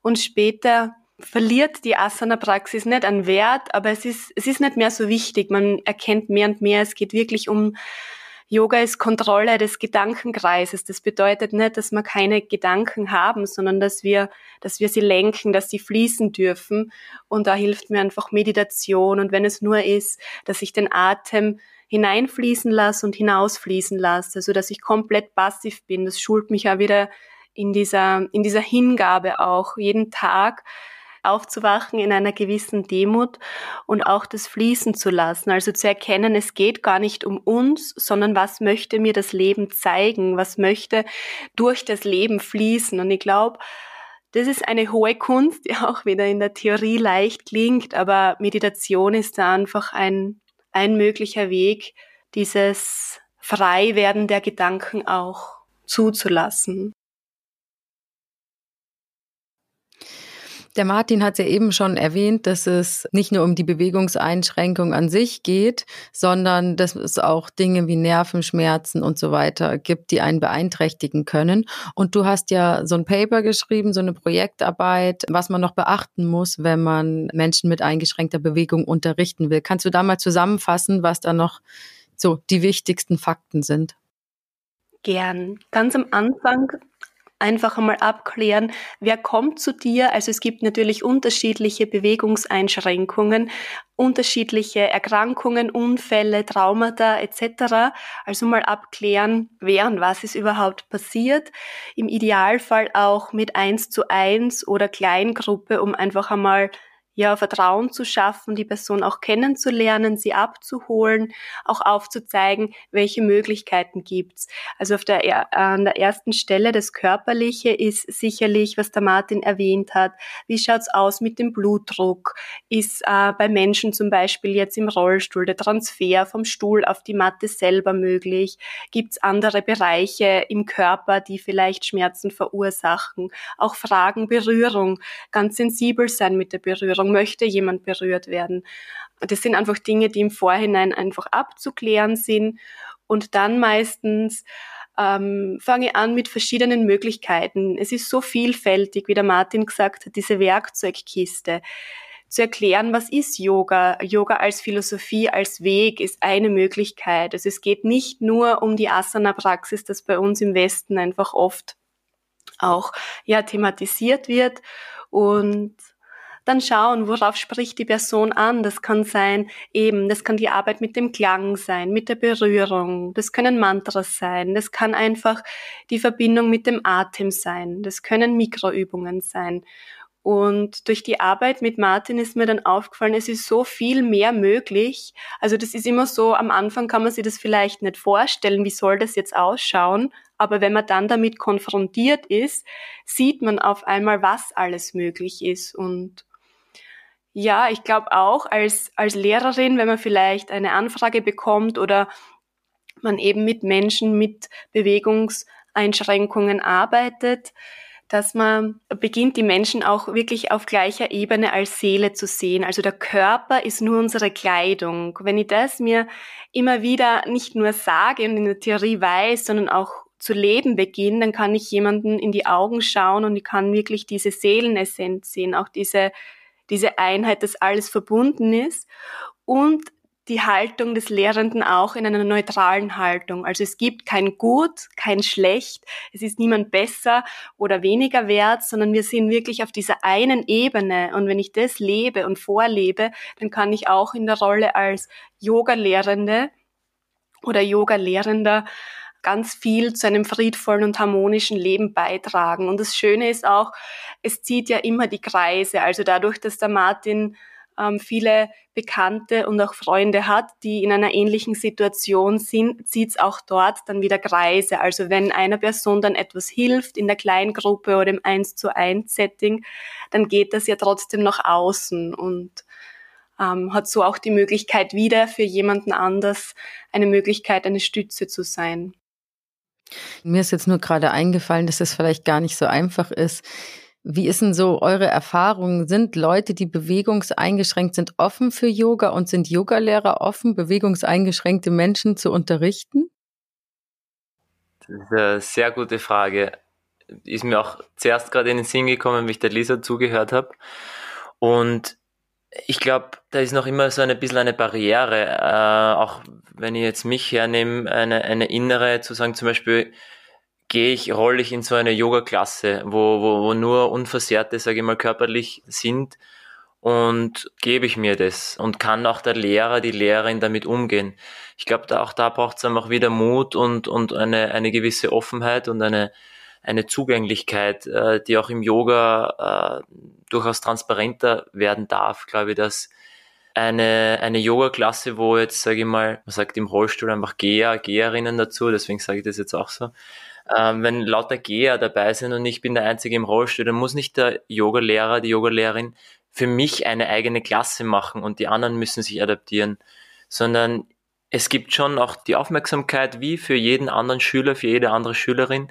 Und später verliert die Asana-Praxis nicht an Wert, aber es ist, es ist nicht mehr so wichtig. Man erkennt mehr und mehr, es geht wirklich um Yoga ist Kontrolle des Gedankenkreises. Das bedeutet nicht, dass wir keine Gedanken haben, sondern dass wir, dass wir sie lenken, dass sie fließen dürfen. Und da hilft mir einfach Meditation. Und wenn es nur ist, dass ich den Atem hineinfließen lasse und hinausfließen lasse, also dass ich komplett passiv bin, das schult mich ja wieder in dieser, in dieser Hingabe auch jeden Tag aufzuwachen in einer gewissen Demut und auch das fließen zu lassen. Also zu erkennen, es geht gar nicht um uns, sondern was möchte mir das Leben zeigen? Was möchte durch das Leben fließen? Und ich glaube, das ist eine hohe Kunst, die auch wieder in der Theorie leicht klingt, aber Meditation ist da einfach ein, ein möglicher Weg, dieses Freiwerden der Gedanken auch zuzulassen. Der Martin hat ja eben schon erwähnt, dass es nicht nur um die Bewegungseinschränkung an sich geht, sondern dass es auch Dinge wie Nervenschmerzen und so weiter gibt, die einen beeinträchtigen können. Und du hast ja so ein Paper geschrieben, so eine Projektarbeit, was man noch beachten muss, wenn man Menschen mit eingeschränkter Bewegung unterrichten will. Kannst du da mal zusammenfassen, was da noch so die wichtigsten Fakten sind? Gern. Ganz am Anfang einfach einmal abklären, wer kommt zu dir. Also es gibt natürlich unterschiedliche Bewegungseinschränkungen, unterschiedliche Erkrankungen, Unfälle, Traumata etc. Also mal abklären, wer und was ist überhaupt passiert. Im Idealfall auch mit eins zu eins oder Kleingruppe, um einfach einmal ja, Vertrauen zu schaffen, die Person auch kennenzulernen, sie abzuholen, auch aufzuzeigen, welche Möglichkeiten gibt's. Also auf der, an der ersten Stelle das Körperliche ist sicherlich, was der Martin erwähnt hat. Wie schaut's aus mit dem Blutdruck? Ist äh, bei Menschen zum Beispiel jetzt im Rollstuhl der Transfer vom Stuhl auf die Matte selber möglich? Gibt's andere Bereiche im Körper, die vielleicht Schmerzen verursachen? Auch Fragen Berührung, ganz sensibel sein mit der Berührung Berührung, möchte jemand berührt werden. Das sind einfach Dinge, die im Vorhinein einfach abzuklären sind und dann meistens ähm, fange an mit verschiedenen Möglichkeiten. Es ist so vielfältig, wie der Martin gesagt hat, diese Werkzeugkiste zu erklären, was ist Yoga. Yoga als Philosophie, als Weg ist eine Möglichkeit. Also es geht nicht nur um die Asana-Praxis, das bei uns im Westen einfach oft auch ja thematisiert wird und dann schauen, worauf spricht die Person an. Das kann sein, eben, das kann die Arbeit mit dem Klang sein, mit der Berührung, das können Mantras sein, das kann einfach die Verbindung mit dem Atem sein, das können Mikroübungen sein. Und durch die Arbeit mit Martin ist mir dann aufgefallen, es ist so viel mehr möglich. Also das ist immer so, am Anfang kann man sich das vielleicht nicht vorstellen, wie soll das jetzt ausschauen. Aber wenn man dann damit konfrontiert ist, sieht man auf einmal, was alles möglich ist. Und ja, ich glaube auch als, als Lehrerin, wenn man vielleicht eine Anfrage bekommt oder man eben mit Menschen mit Bewegungseinschränkungen arbeitet, dass man beginnt, die Menschen auch wirklich auf gleicher Ebene als Seele zu sehen. Also der Körper ist nur unsere Kleidung. Wenn ich das mir immer wieder nicht nur sage und in der Theorie weiß, sondern auch zu leben beginne, dann kann ich jemanden in die Augen schauen und ich kann wirklich diese Seelenessenz sehen, auch diese diese Einheit, dass alles verbunden ist und die Haltung des Lehrenden auch in einer neutralen Haltung. Also es gibt kein Gut, kein Schlecht, es ist niemand besser oder weniger wert, sondern wir sind wirklich auf dieser einen Ebene. Und wenn ich das lebe und vorlebe, dann kann ich auch in der Rolle als Yoga-Lehrende oder Yoga-Lehrender ganz viel zu einem friedvollen und harmonischen Leben beitragen. Und das Schöne ist auch, es zieht ja immer die Kreise. Also dadurch, dass der Martin ähm, viele Bekannte und auch Freunde hat, die in einer ähnlichen Situation sind, zieht es auch dort dann wieder Kreise. Also wenn einer Person dann etwas hilft in der Kleingruppe oder im 1 zu 1 Setting, dann geht das ja trotzdem nach außen und ähm, hat so auch die Möglichkeit wieder für jemanden anders eine Möglichkeit, eine Stütze zu sein. Mir ist jetzt nur gerade eingefallen, dass es vielleicht gar nicht so einfach ist, wie ist denn so eure Erfahrung? Sind Leute, die bewegungseingeschränkt sind, offen für Yoga und sind Yogalehrer offen, bewegungseingeschränkte Menschen zu unterrichten? Das ist eine sehr gute Frage. Ist mir auch zuerst gerade in den Sinn gekommen, wie ich der Lisa zugehört habe. Und ich glaube, da ist noch immer so ein bisschen eine Barriere, äh, auch wenn ich jetzt mich hernehme, eine, eine innere, zu sagen zum Beispiel, gehe ich, rolle ich in so eine Yoga-Klasse, wo, wo, wo nur Unversehrte, sage ich mal, körperlich sind und gebe ich mir das und kann auch der Lehrer, die Lehrerin damit umgehen. Ich glaube, da, auch da braucht es einfach wieder Mut und, und eine, eine gewisse Offenheit und eine, eine Zugänglichkeit, äh, die auch im Yoga äh, durchaus transparenter werden darf, glaube ich, dass eine, eine Yoga-Klasse, wo jetzt, sage ich mal, man sagt im Rollstuhl einfach Geher, Geherinnen dazu, deswegen sage ich das jetzt auch so, ähm, wenn lauter Geher dabei sind und ich bin der Einzige im Rollstuhl, dann muss nicht der Yogalehrer, die Yogalehrerin für mich eine eigene Klasse machen und die anderen müssen sich adaptieren, sondern es gibt schon auch die Aufmerksamkeit wie für jeden anderen Schüler, für jede andere Schülerin.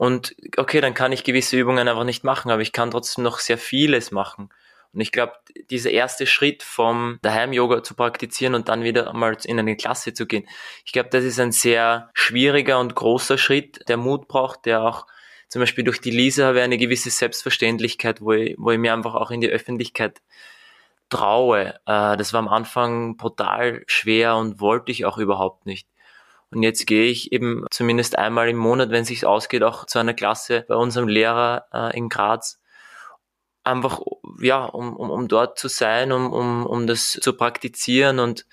Und okay, dann kann ich gewisse Übungen einfach nicht machen, aber ich kann trotzdem noch sehr vieles machen. Und ich glaube, dieser erste Schritt vom Daheim-Yoga zu praktizieren und dann wieder einmal in eine Klasse zu gehen, ich glaube, das ist ein sehr schwieriger und großer Schritt, der Mut braucht, der auch zum Beispiel durch die Lisa habe ich eine gewisse Selbstverständlichkeit, wo ich, wo ich mir einfach auch in die Öffentlichkeit traue. Äh, das war am Anfang brutal schwer und wollte ich auch überhaupt nicht. Und jetzt gehe ich eben zumindest einmal im Monat, wenn es sich ausgeht, auch zu einer Klasse bei unserem Lehrer äh, in Graz einfach, ja, um, um, um dort zu sein, um, um, um das zu praktizieren. Und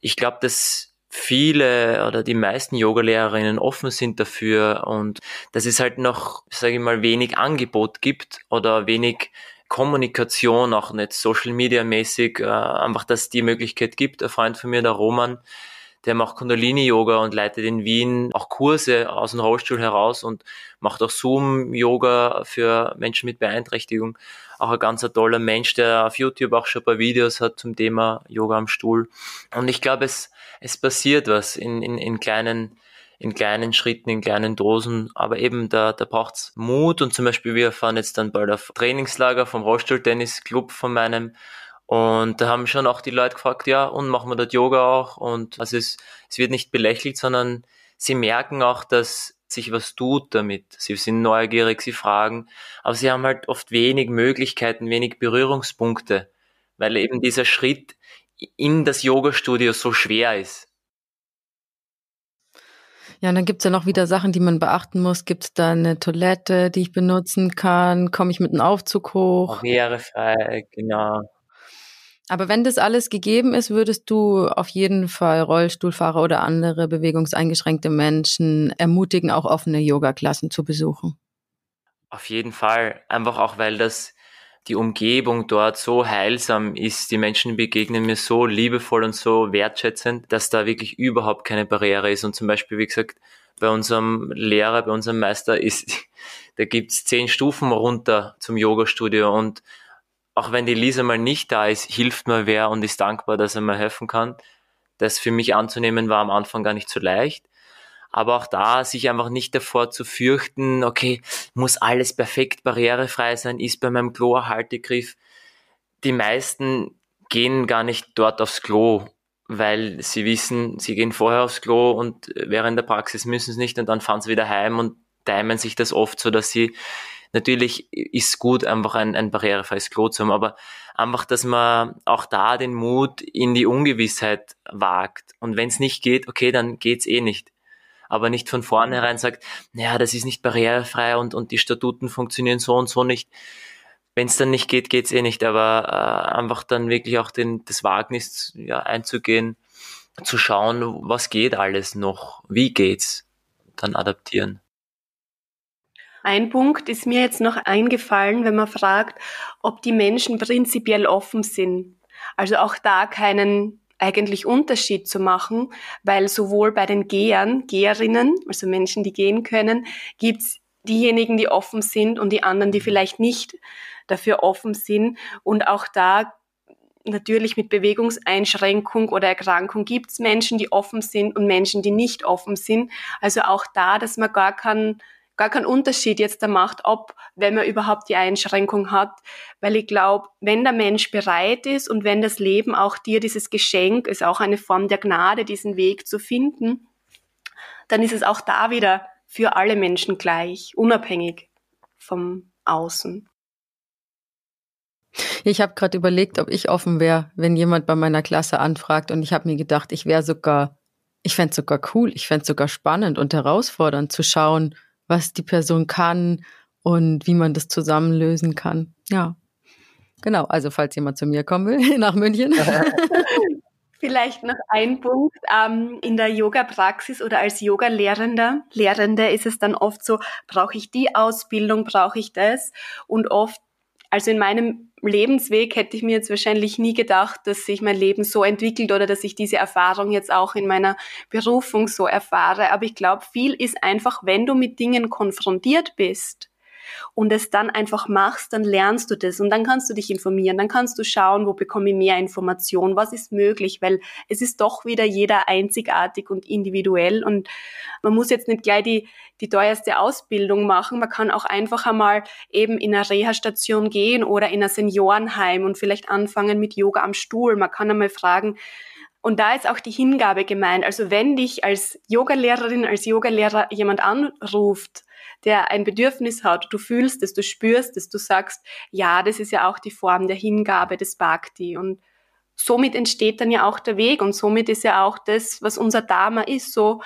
ich glaube, dass viele oder die meisten Yogalehrerinnen offen sind dafür und dass es halt noch, sage ich mal, wenig Angebot gibt oder wenig Kommunikation, auch nicht Social Media mäßig, äh, einfach, dass die Möglichkeit gibt. Ein Freund von mir, der Roman, der macht Kundalini-Yoga und leitet in Wien auch Kurse aus dem Rollstuhl heraus und macht auch Zoom-Yoga für Menschen mit Beeinträchtigung. Auch ein ganz toller Mensch, der auf YouTube auch schon ein paar Videos hat zum Thema Yoga am Stuhl. Und ich glaube, es, es passiert was in, in, in kleinen in kleinen Schritten, in kleinen Dosen, aber eben da, da braucht's Mut und zum Beispiel wir fahren jetzt dann bald auf Trainingslager vom Rollstuhl-Tennis-Club von meinem und da haben schon auch die Leute gefragt, ja, und machen wir dort Yoga auch? Und also es, es wird nicht belächelt, sondern sie merken auch, dass sich was tut damit. Sie sind neugierig, sie fragen, aber sie haben halt oft wenig Möglichkeiten, wenig Berührungspunkte, weil eben dieser Schritt in das Yoga-Studio so schwer ist. Ja, und dann gibt's ja noch wieder Sachen, die man beachten muss. Gibt's da eine Toilette, die ich benutzen kann? Komme ich mit einem Aufzug hoch? Barrierefrei, genau. Aber wenn das alles gegeben ist, würdest du auf jeden Fall Rollstuhlfahrer oder andere bewegungseingeschränkte Menschen ermutigen, auch offene Yoga-Klassen zu besuchen? Auf jeden Fall. Einfach auch, weil das die Umgebung dort so heilsam ist, die Menschen begegnen mir so liebevoll und so wertschätzend, dass da wirklich überhaupt keine Barriere ist. Und zum Beispiel, wie gesagt, bei unserem Lehrer, bei unserem Meister ist, da gibt's zehn Stufen runter zum Yoga-Studio und auch wenn die Lisa mal nicht da ist, hilft mir wer und ist dankbar, dass er mir helfen kann. Das für mich anzunehmen war am Anfang gar nicht so leicht. Aber auch da, sich einfach nicht davor zu fürchten, okay, muss alles perfekt barrierefrei sein, ist bei meinem Klo ein Haltegriff. Die meisten gehen gar nicht dort aufs Klo, weil sie wissen, sie gehen vorher aufs Klo und während der Praxis müssen sie nicht und dann fahren sie wieder heim und timen sich das oft so, dass sie natürlich ist gut, einfach ein, ein barrierefreies Klo zu haben, aber einfach, dass man auch da den Mut in die Ungewissheit wagt. Und wenn es nicht geht, okay, dann geht's eh nicht. Aber nicht von vornherein sagt, naja, das ist nicht barrierefrei und, und die Statuten funktionieren so und so nicht. Wenn es dann nicht geht, geht's eh nicht. Aber äh, einfach dann wirklich auch den, das Wagnis ja, einzugehen, zu schauen, was geht alles noch, wie geht's dann adaptieren. Ein Punkt ist mir jetzt noch eingefallen, wenn man fragt, ob die Menschen prinzipiell offen sind. Also auch da keinen eigentlich Unterschied zu machen, weil sowohl bei den Gehern, Geherinnen, also Menschen, die gehen können, gibt's diejenigen, die offen sind und die anderen, die vielleicht nicht dafür offen sind. Und auch da natürlich mit Bewegungseinschränkung oder Erkrankung gibt's Menschen, die offen sind und Menschen, die nicht offen sind. Also auch da, dass man gar keinen gar keinen Unterschied jetzt da macht, ob, wenn man überhaupt die Einschränkung hat. Weil ich glaube, wenn der Mensch bereit ist und wenn das Leben auch dir dieses Geschenk ist, auch eine Form der Gnade, diesen Weg zu finden, dann ist es auch da wieder für alle Menschen gleich, unabhängig vom Außen. Ich habe gerade überlegt, ob ich offen wäre, wenn jemand bei meiner Klasse anfragt und ich habe mir gedacht, ich wäre sogar, ich fände sogar cool, ich fände sogar spannend und herausfordernd zu schauen, was die Person kann und wie man das zusammenlösen kann. Ja. Genau, also falls jemand zu mir kommen will, nach München. Vielleicht noch ein Punkt. Ähm, in der Yoga-Praxis oder als Yoga-Lehrender, Lehrende ist es dann oft so, brauche ich die Ausbildung, brauche ich das? Und oft, also in meinem Lebensweg hätte ich mir jetzt wahrscheinlich nie gedacht, dass sich mein Leben so entwickelt oder dass ich diese Erfahrung jetzt auch in meiner Berufung so erfahre. Aber ich glaube, viel ist einfach, wenn du mit Dingen konfrontiert bist, und es dann einfach machst, dann lernst du das und dann kannst du dich informieren, dann kannst du schauen, wo bekomme ich mehr Information, was ist möglich, weil es ist doch wieder jeder einzigartig und individuell und man muss jetzt nicht gleich die, die teuerste Ausbildung machen, man kann auch einfach einmal eben in eine Reha-Station gehen oder in ein Seniorenheim und vielleicht anfangen mit Yoga am Stuhl. Man kann einmal fragen, und da ist auch die Hingabe gemeint. Also wenn dich als Yogalehrerin, als Yogalehrer jemand anruft der ein Bedürfnis hat, du fühlst es, du spürst es, du sagst, ja, das ist ja auch die Form der Hingabe des Bhakti. Und somit entsteht dann ja auch der Weg und somit ist ja auch das, was unser Dharma ist, so,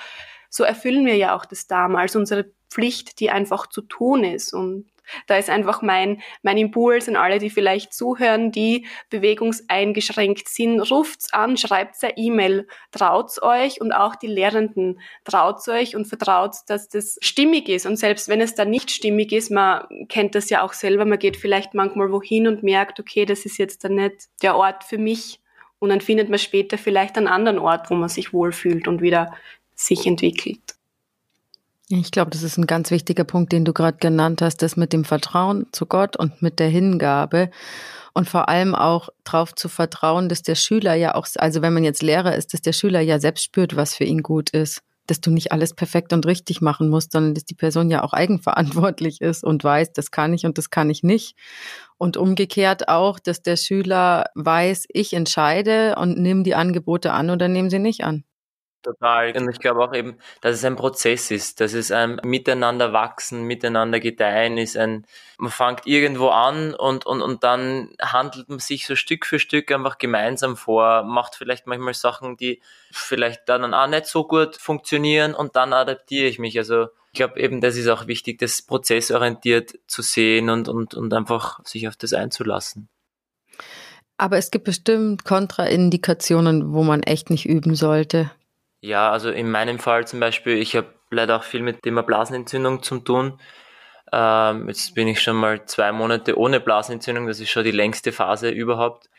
so erfüllen wir ja auch das Dharma als unsere Pflicht, die einfach zu tun ist. Und da ist einfach mein, mein Impuls an alle, die vielleicht zuhören, die bewegungseingeschränkt sind. Ruft's an, schreibt's eine E-Mail, traut's euch und auch die Lehrenden traut's euch und vertraut, dass das stimmig ist. Und selbst wenn es dann nicht stimmig ist, man kennt das ja auch selber, man geht vielleicht manchmal wohin und merkt, okay, das ist jetzt dann nicht der Ort für mich. Und dann findet man später vielleicht einen anderen Ort, wo man sich wohlfühlt und wieder sich entwickelt. Ich glaube, das ist ein ganz wichtiger Punkt, den du gerade genannt hast, das mit dem Vertrauen zu Gott und mit der Hingabe und vor allem auch darauf zu vertrauen, dass der Schüler ja auch, also wenn man jetzt Lehrer ist, dass der Schüler ja selbst spürt, was für ihn gut ist, dass du nicht alles perfekt und richtig machen musst, sondern dass die Person ja auch eigenverantwortlich ist und weiß, das kann ich und das kann ich nicht. Und umgekehrt auch, dass der Schüler weiß, ich entscheide und nehme die Angebote an oder nehme sie nicht an. Total. Und ich glaube auch eben, dass es ein Prozess ist, dass es ein Miteinander wachsen, miteinander gedeihen ist. Ein, man fängt irgendwo an und, und, und dann handelt man sich so Stück für Stück einfach gemeinsam vor, macht vielleicht manchmal Sachen, die vielleicht dann auch nicht so gut funktionieren und dann adaptiere ich mich. Also ich glaube eben, das ist auch wichtig, das prozessorientiert zu sehen und, und, und einfach sich auf das einzulassen. Aber es gibt bestimmt Kontraindikationen, wo man echt nicht üben sollte. Ja, also in meinem Fall zum Beispiel, ich habe leider auch viel mit Thema Blasenentzündung zu tun. Ähm, jetzt bin ich schon mal zwei Monate ohne Blasenentzündung, das ist schon die längste Phase überhaupt.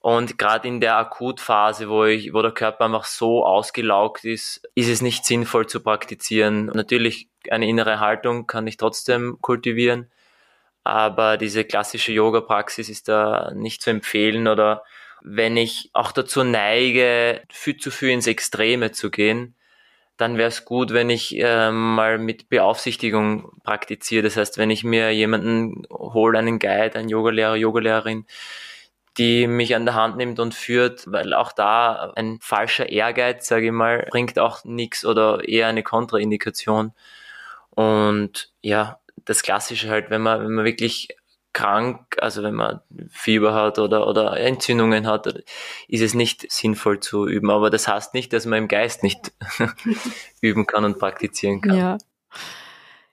Und gerade in der Akutphase, wo, ich, wo der Körper einfach so ausgelaugt ist, ist es nicht sinnvoll zu praktizieren. Natürlich eine innere Haltung kann ich trotzdem kultivieren, aber diese klassische Yoga-Praxis ist da nicht zu empfehlen oder wenn ich auch dazu neige, viel zu viel ins Extreme zu gehen, dann wäre es gut, wenn ich äh, mal mit Beaufsichtigung praktiziere. Das heißt, wenn ich mir jemanden hole, einen Guide, einen Yogalehrer, Yogalehrerin, die mich an der Hand nimmt und führt, weil auch da ein falscher Ehrgeiz, sage ich mal, bringt auch nichts oder eher eine Kontraindikation. Und ja, das Klassische halt, wenn man, wenn man wirklich krank, also wenn man Fieber hat oder, oder Entzündungen hat, ist es nicht sinnvoll zu üben. Aber das heißt nicht, dass man im Geist nicht üben kann und praktizieren kann. Ja.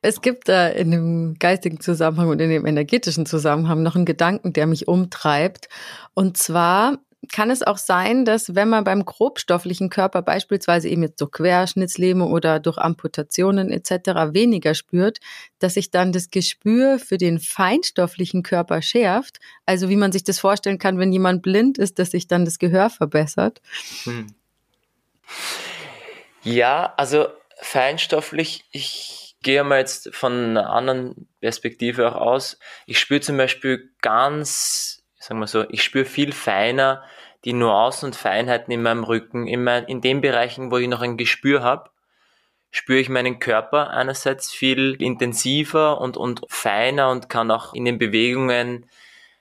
Es gibt da in dem geistigen Zusammenhang und in dem energetischen Zusammenhang noch einen Gedanken, der mich umtreibt. Und zwar kann es auch sein, dass wenn man beim grobstofflichen Körper beispielsweise eben jetzt durch Querschnittslähmung oder durch Amputationen etc. weniger spürt, dass sich dann das Gespür für den feinstofflichen Körper schärft? Also wie man sich das vorstellen kann, wenn jemand blind ist, dass sich dann das Gehör verbessert? Hm. Ja, also feinstofflich, ich gehe mal jetzt von einer anderen Perspektive auch aus. Ich spüre zum Beispiel ganz, sagen wir so, ich spüre viel feiner die Nuancen und Feinheiten in meinem Rücken, in, mein, in den Bereichen, wo ich noch ein Gespür habe, spüre ich meinen Körper einerseits viel intensiver und, und feiner und kann auch in den Bewegungen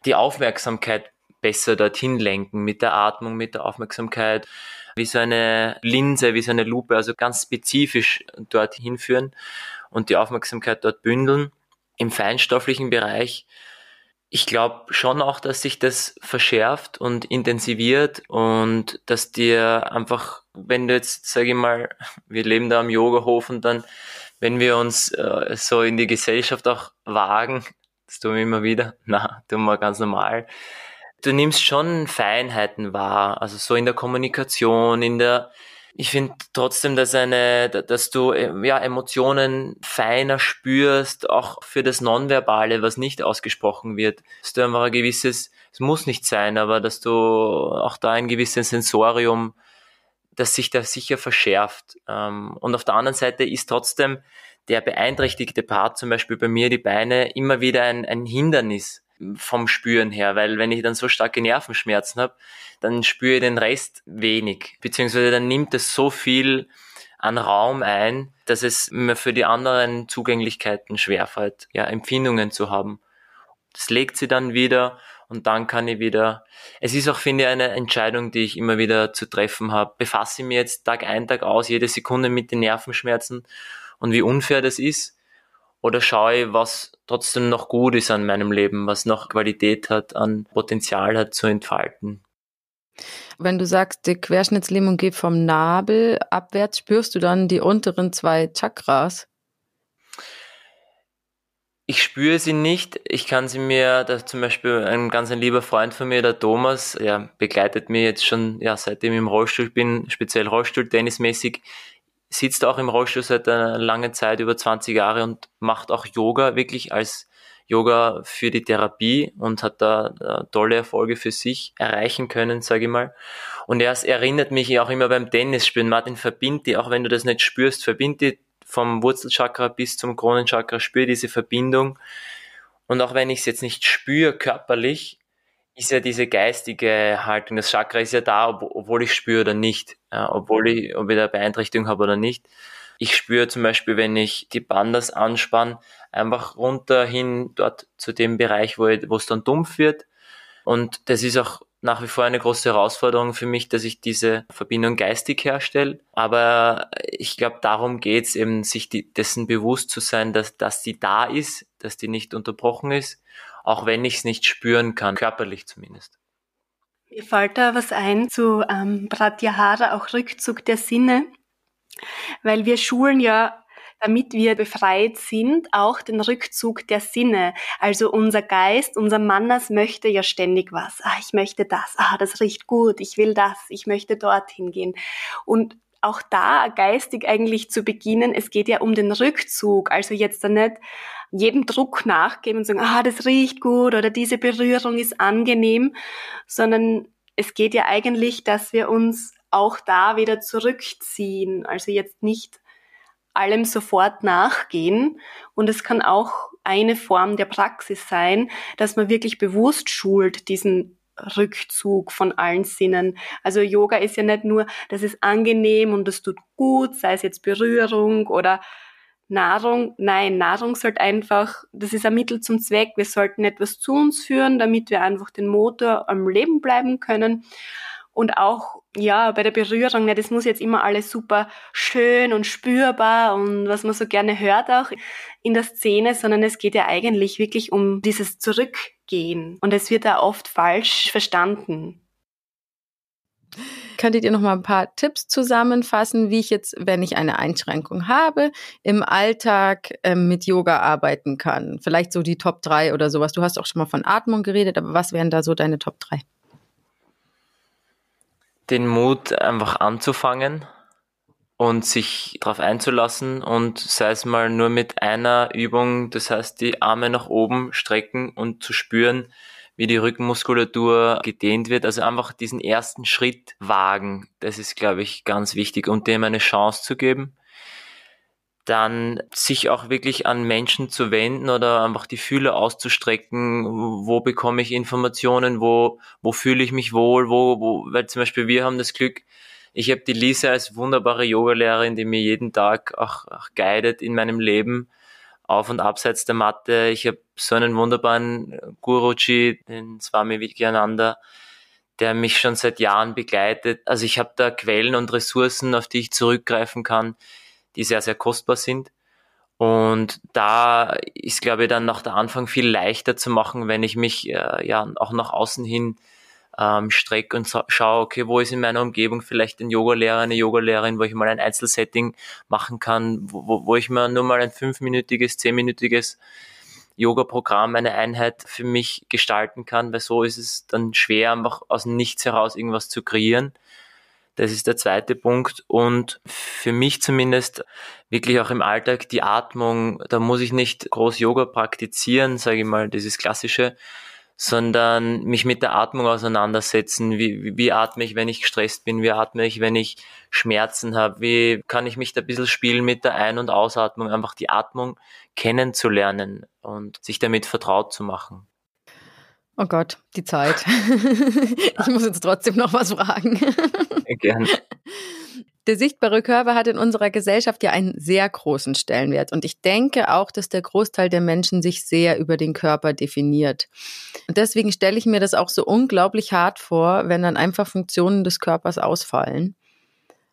die Aufmerksamkeit besser dorthin lenken, mit der Atmung, mit der Aufmerksamkeit wie so eine Linse, wie so eine Lupe, also ganz spezifisch dorthin führen und die Aufmerksamkeit dort bündeln. Im feinstofflichen Bereich, ich glaube schon auch, dass sich das verschärft und intensiviert und dass dir einfach, wenn du jetzt, sage ich mal, wir leben da am Yogahof und dann, wenn wir uns äh, so in die Gesellschaft auch wagen, das tun wir immer wieder, na, tun wir ganz normal, du nimmst schon Feinheiten wahr, also so in der Kommunikation, in der, ich finde trotzdem, dass eine, dass du äh, ja Emotionen feiner spürst, auch für das Nonverbale, was nicht ausgesprochen wird, dass du einfach ein gewisses, es muss nicht sein, aber dass du auch da ein gewisses Sensorium, das sich da sicher verschärft. Ähm, und auf der anderen Seite ist trotzdem der beeinträchtigte Part, zum Beispiel bei mir die Beine, immer wieder ein, ein Hindernis vom Spüren her, weil wenn ich dann so starke Nervenschmerzen habe, dann spüre ich den Rest wenig, beziehungsweise dann nimmt es so viel an Raum ein, dass es mir für die anderen Zugänglichkeiten schwerfällt, ja, Empfindungen zu haben. Das legt sie dann wieder und dann kann ich wieder, es ist auch, finde ich, eine Entscheidung, die ich immer wieder zu treffen habe. Befasse ich mich jetzt Tag ein, Tag aus, jede Sekunde mit den Nervenschmerzen und wie unfair das ist oder schaue ich, was trotzdem noch gut ist an meinem Leben, was noch Qualität hat, an Potenzial hat zu entfalten. Wenn du sagst, die Querschnittslähmung geht vom Nabel abwärts, spürst du dann die unteren zwei Chakras? Ich spüre sie nicht. Ich kann sie mir, da zum Beispiel ein ganz ein lieber Freund von mir, der Thomas, ja, begleitet mir jetzt schon, ja, seitdem ich im Rollstuhl bin, speziell Rollstuhl-Tennismäßig, sitzt auch im Rollstuhl seit einer langen Zeit, über 20 Jahre und macht auch Yoga wirklich als Yoga für die Therapie und hat da, tolle Erfolge für sich erreichen können, sage ich mal. Und er erinnert mich auch immer beim Tennisspielen, Martin, verbind die, auch wenn du das nicht spürst, verbind die vom Wurzelchakra bis zum Kronenchakra, spür diese Verbindung. Und auch wenn ich es jetzt nicht spüre körperlich, ist ja diese geistige Haltung. Das Chakra ist ja da, ob, obwohl ich spüre oder nicht, ja, obwohl ich, ob ich da Beeinträchtigung habe oder nicht. Ich spüre zum Beispiel, wenn ich die Bandas anspanne, einfach runter hin dort zu dem Bereich, wo, es dann dumpf wird. Und das ist auch nach wie vor eine große Herausforderung für mich, dass ich diese Verbindung geistig herstelle. Aber ich glaube, darum geht's eben, sich die, dessen bewusst zu sein, dass, dass die da ist, dass die nicht unterbrochen ist auch wenn ich es nicht spüren kann, körperlich zumindest. Mir fällt da was ein zu ähm, Pratyahara, auch Rückzug der Sinne, weil wir schulen ja damit wir befreit sind, auch den Rückzug der Sinne. Also unser Geist, unser Mannes möchte ja ständig was. Ah, ich möchte das. Ah, das riecht gut. Ich will das. Ich möchte dorthin gehen. Und auch da geistig eigentlich zu beginnen, es geht ja um den Rückzug. Also jetzt da nicht jedem Druck nachgeben und sagen, ah, das riecht gut oder diese Berührung ist angenehm, sondern es geht ja eigentlich, dass wir uns auch da wieder zurückziehen. Also jetzt nicht allem sofort nachgehen. Und es kann auch eine Form der Praxis sein, dass man wirklich bewusst schult, diesen Rückzug von allen Sinnen. Also Yoga ist ja nicht nur, das ist angenehm und das tut gut, sei es jetzt Berührung oder Nahrung. Nein, Nahrung sollte einfach, das ist ein Mittel zum Zweck. Wir sollten etwas zu uns führen, damit wir einfach den Motor am Leben bleiben können. Und auch, ja, bei der Berührung, ne, das muss jetzt immer alles super schön und spürbar und was man so gerne hört auch in der Szene, sondern es geht ja eigentlich wirklich um dieses Zurückgehen. Und es wird da oft falsch verstanden. Könntet ihr noch mal ein paar Tipps zusammenfassen, wie ich jetzt, wenn ich eine Einschränkung habe, im Alltag äh, mit Yoga arbeiten kann? Vielleicht so die Top 3 oder sowas. Du hast auch schon mal von Atmung geredet, aber was wären da so deine Top 3? den Mut, einfach anzufangen und sich darauf einzulassen und sei es mal nur mit einer Übung, das heißt die Arme nach oben strecken und zu spüren, wie die Rückenmuskulatur gedehnt wird. Also einfach diesen ersten Schritt wagen. Das ist, glaube ich, ganz wichtig und dem eine Chance zu geben dann sich auch wirklich an Menschen zu wenden oder einfach die Fühle auszustrecken, wo bekomme ich Informationen, wo, wo fühle ich mich wohl, wo, wo, weil zum Beispiel wir haben das Glück, ich habe die Lisa als wunderbare Yogalehrerin, die mir jeden Tag auch, auch guidet in meinem Leben, auf und abseits der Matte. Ich habe so einen wunderbaren Guruji, den Swami Vivekananda, der mich schon seit Jahren begleitet. Also ich habe da Quellen und Ressourcen, auf die ich zurückgreifen kann die sehr, sehr kostbar sind. Und da ist, glaube ich, dann noch der Anfang viel leichter zu machen, wenn ich mich äh, ja auch nach außen hin ähm, strecke und schaue, okay, wo ist in meiner Umgebung vielleicht ein Yogalehrer, eine Yogalehrerin, wo ich mal ein Einzelsetting machen kann, wo, wo ich mir nur mal ein fünfminütiges, zehnminütiges Yoga-Programm, eine Einheit für mich gestalten kann, weil so ist es dann schwer, einfach aus nichts heraus irgendwas zu kreieren. Das ist der zweite Punkt. Und für mich zumindest wirklich auch im Alltag die Atmung, da muss ich nicht groß Yoga praktizieren, sage ich mal, dieses klassische, sondern mich mit der Atmung auseinandersetzen. Wie, wie, wie atme ich, wenn ich gestresst bin? Wie atme ich, wenn ich Schmerzen habe? Wie kann ich mich da ein bisschen spielen mit der Ein- und Ausatmung? Einfach die Atmung kennenzulernen und sich damit vertraut zu machen. Oh Gott, die Zeit. ich muss jetzt trotzdem noch was fragen. Gerne. Der sichtbare Körper hat in unserer Gesellschaft ja einen sehr großen Stellenwert. Und ich denke auch, dass der Großteil der Menschen sich sehr über den Körper definiert. Und deswegen stelle ich mir das auch so unglaublich hart vor, wenn dann einfach Funktionen des Körpers ausfallen.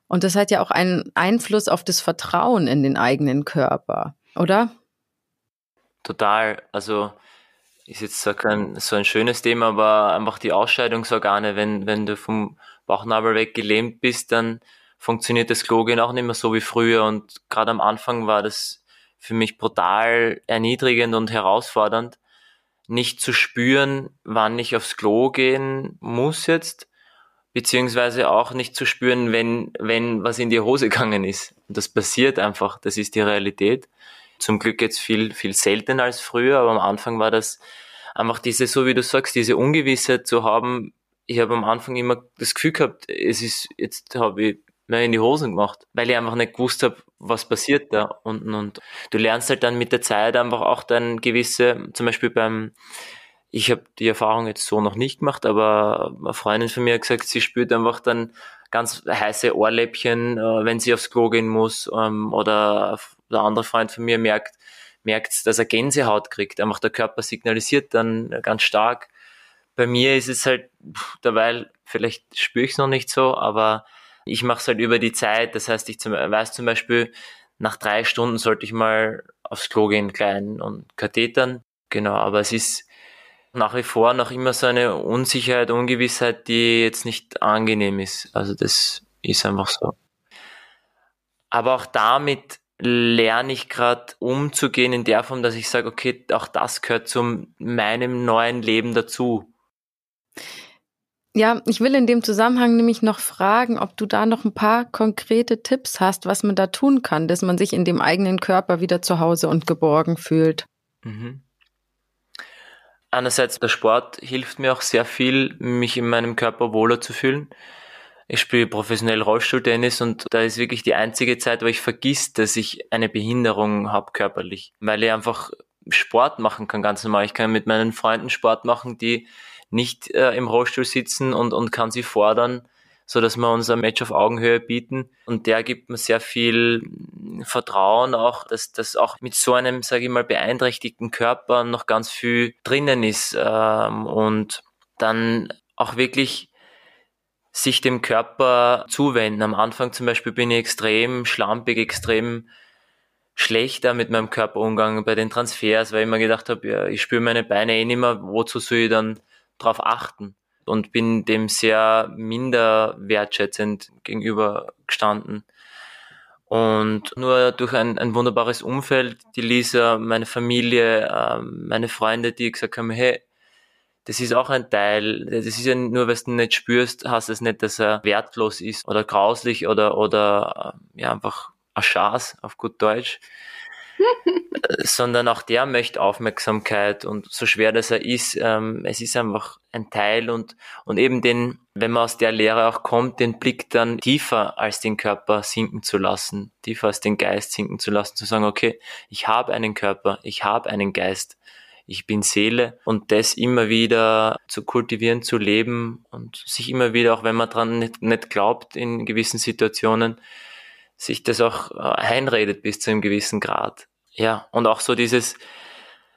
Und das hat ja auch einen Einfluss auf das Vertrauen in den eigenen Körper, oder? Total. Also ist jetzt so, kein, so ein schönes Thema, aber einfach die Ausscheidungsorgane, wenn, wenn du vom Bauchnabel weg gelähmt bist, dann funktioniert das Klogen auch nicht mehr so wie früher. Und gerade am Anfang war das für mich brutal erniedrigend und herausfordernd, nicht zu spüren, wann ich aufs Klo gehen muss jetzt, beziehungsweise auch nicht zu spüren, wenn, wenn was in die Hose gegangen ist. Und das passiert einfach, das ist die Realität. Zum Glück jetzt viel, viel seltener als früher, aber am Anfang war das einfach diese, so wie du sagst, diese Ungewissheit zu haben. Ich habe am Anfang immer das Gefühl gehabt, es ist, jetzt habe ich mehr in die Hosen gemacht, weil ich einfach nicht gewusst habe, was passiert da unten. Und du lernst halt dann mit der Zeit einfach auch dann gewisse, zum Beispiel beim, ich habe die Erfahrung jetzt so noch nicht gemacht, aber eine Freundin von mir hat gesagt, sie spürt einfach dann ganz heiße Ohrläppchen, äh, wenn sie aufs Klo gehen muss, ähm, oder der andere Freund von mir merkt, merkt, dass er Gänsehaut kriegt. Einfach der Körper signalisiert dann ganz stark. Bei mir ist es halt derweil, vielleicht spüre ich es noch nicht so, aber ich mache es halt über die Zeit. Das heißt, ich zum, weiß zum Beispiel, nach drei Stunden sollte ich mal aufs Klo gehen, klein und Kathetern. Genau, aber es ist nach wie vor noch immer so eine Unsicherheit, Ungewissheit, die jetzt nicht angenehm ist. Also das ist einfach so. Aber auch damit lerne ich gerade umzugehen in der Form, dass ich sage, okay, auch das gehört zu meinem neuen Leben dazu. Ja, ich will in dem Zusammenhang nämlich noch fragen, ob du da noch ein paar konkrete Tipps hast, was man da tun kann, dass man sich in dem eigenen Körper wieder zu Hause und geborgen fühlt. Mhm. Einerseits der Sport hilft mir auch sehr viel, mich in meinem Körper wohler zu fühlen. Ich spiele professionell Rollstuhltennis und da ist wirklich die einzige Zeit, wo ich vergiss, dass ich eine Behinderung habe körperlich, weil ich einfach Sport machen kann ganz normal. Ich kann mit meinen Freunden Sport machen, die nicht äh, im Rollstuhl sitzen und, und kann sie fordern, so dass wir uns ein Match auf Augenhöhe bieten. Und der gibt mir sehr viel Vertrauen auch, dass das auch mit so einem, sage ich mal, beeinträchtigten Körper noch ganz viel drinnen ist ähm, und dann auch wirklich sich dem Körper zuwenden. Am Anfang zum Beispiel bin ich extrem schlampig, extrem schlechter mit meinem Körper umgegangen bei den Transfers, weil ich mir gedacht habe, ja, ich spüre meine Beine eh nicht mehr, wozu soll ich dann drauf achten? Und bin dem sehr minder wertschätzend gegenüber gestanden. Und nur durch ein, ein wunderbares Umfeld, die Lisa, meine Familie, ähm, meine Freunde, die gesagt haben, hey, das ist auch ein Teil. Das ist ja nur, wenn du nicht spürst, heißt es nicht, dass er wertlos ist oder grauslich oder, oder äh, ja, einfach ein Schaß auf gut Deutsch. Sondern auch der möchte Aufmerksamkeit und so schwer das er ist, ähm, es ist einfach ein Teil und, und eben den, wenn man aus der Lehre auch kommt, den Blick dann tiefer als den Körper sinken zu lassen, tiefer als den Geist sinken zu lassen, zu sagen, okay, ich habe einen Körper, ich habe einen Geist, ich bin Seele und das immer wieder zu kultivieren, zu leben und sich immer wieder, auch wenn man dran nicht, nicht glaubt in gewissen Situationen, sich das auch äh, einredet bis zu einem gewissen Grad. Ja, und auch so dieses,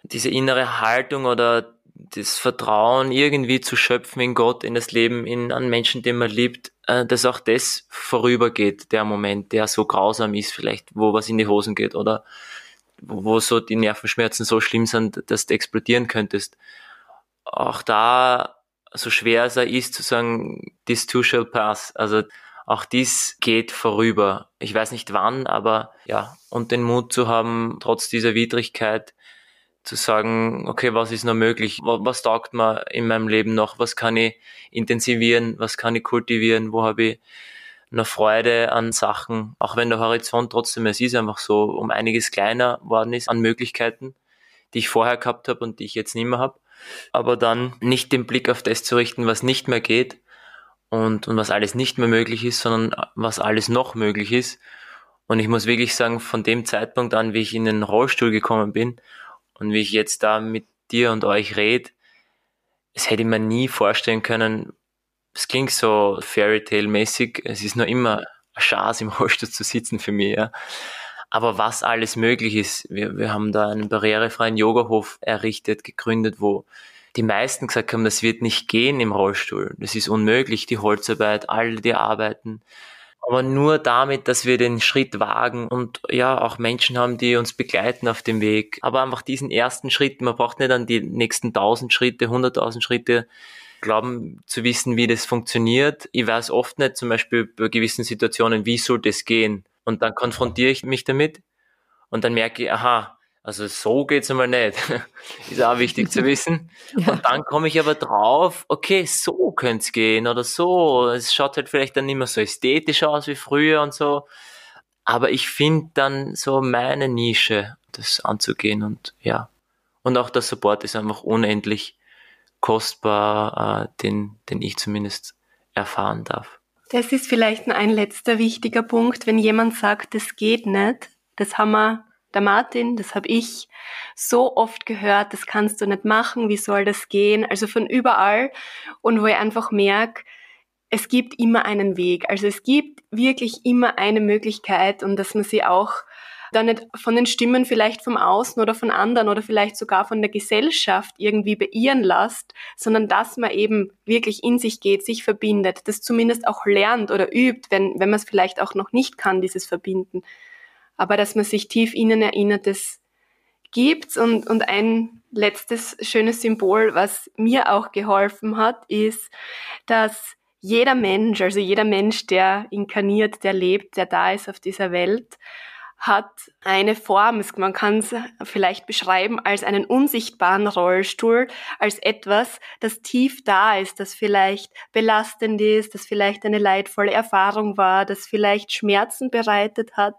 diese innere Haltung oder das Vertrauen irgendwie zu schöpfen in Gott, in das Leben, in an Menschen, den man liebt, äh, dass auch das vorübergeht, der Moment, der so grausam ist, vielleicht, wo was in die Hosen geht oder wo so die Nervenschmerzen so schlimm sind, dass du explodieren könntest. Auch da, so schwer es ist, zu sagen, this too shall pass. Also auch dies geht vorüber. Ich weiß nicht wann, aber ja, und den Mut zu haben, trotz dieser Widrigkeit, zu sagen, okay, was ist noch möglich? Was, taugt mir in meinem Leben noch? Was kann ich intensivieren? Was kann ich kultivieren? Wo habe ich noch Freude an Sachen? Auch wenn der Horizont trotzdem, es ist einfach so, um einiges kleiner worden ist an Möglichkeiten, die ich vorher gehabt habe und die ich jetzt nicht mehr habe. Aber dann nicht den Blick auf das zu richten, was nicht mehr geht, und, und was alles nicht mehr möglich ist, sondern was alles noch möglich ist. Und ich muss wirklich sagen, von dem Zeitpunkt an, wie ich in den Rollstuhl gekommen bin und wie ich jetzt da mit dir und euch rede, es hätte ich mir nie vorstellen können, es klingt so Fairy Tale mäßig, es ist noch immer ein Chance im Rollstuhl zu sitzen für mich, ja. Aber was alles möglich ist, wir, wir haben da einen barrierefreien Yogahof errichtet, gegründet, wo die meisten gesagt haben, das wird nicht gehen im Rollstuhl. Das ist unmöglich, die Holzarbeit, all die Arbeiten. Aber nur damit, dass wir den Schritt wagen und ja, auch Menschen haben, die uns begleiten auf dem Weg. Aber einfach diesen ersten Schritt, man braucht nicht an die nächsten tausend Schritte, hunderttausend Schritte glauben zu wissen, wie das funktioniert. Ich weiß oft nicht, zum Beispiel bei gewissen Situationen, wie soll das gehen? Und dann konfrontiere ich mich damit und dann merke ich, aha, also so geht's einmal nicht. ist auch wichtig zu wissen. Ja. Und dann komme ich aber drauf, okay, so könnte es gehen oder so. Es schaut halt vielleicht dann nicht mehr so ästhetisch aus wie früher und so. Aber ich finde dann so meine Nische, das anzugehen und ja. Und auch der Support ist einfach unendlich kostbar, äh, den, den ich zumindest erfahren darf. Das ist vielleicht ein letzter wichtiger Punkt, wenn jemand sagt, das geht nicht. Das haben wir der Martin, das habe ich so oft gehört, das kannst du nicht machen, wie soll das gehen? Also von überall und wo ich einfach merke, es gibt immer einen Weg. Also es gibt wirklich immer eine Möglichkeit und dass man sie auch dann nicht von den Stimmen vielleicht vom Außen oder von anderen oder vielleicht sogar von der Gesellschaft irgendwie beirren lässt, sondern dass man eben wirklich in sich geht, sich verbindet, das zumindest auch lernt oder übt, wenn, wenn man es vielleicht auch noch nicht kann, dieses Verbinden aber dass man sich tief innen erinnert, das gibt's. Und, und ein letztes schönes Symbol, was mir auch geholfen hat, ist, dass jeder Mensch, also jeder Mensch, der inkarniert, der lebt, der da ist auf dieser Welt, hat eine Form. Man kann es vielleicht beschreiben als einen unsichtbaren Rollstuhl, als etwas, das tief da ist, das vielleicht belastend ist, das vielleicht eine leidvolle Erfahrung war, das vielleicht Schmerzen bereitet hat.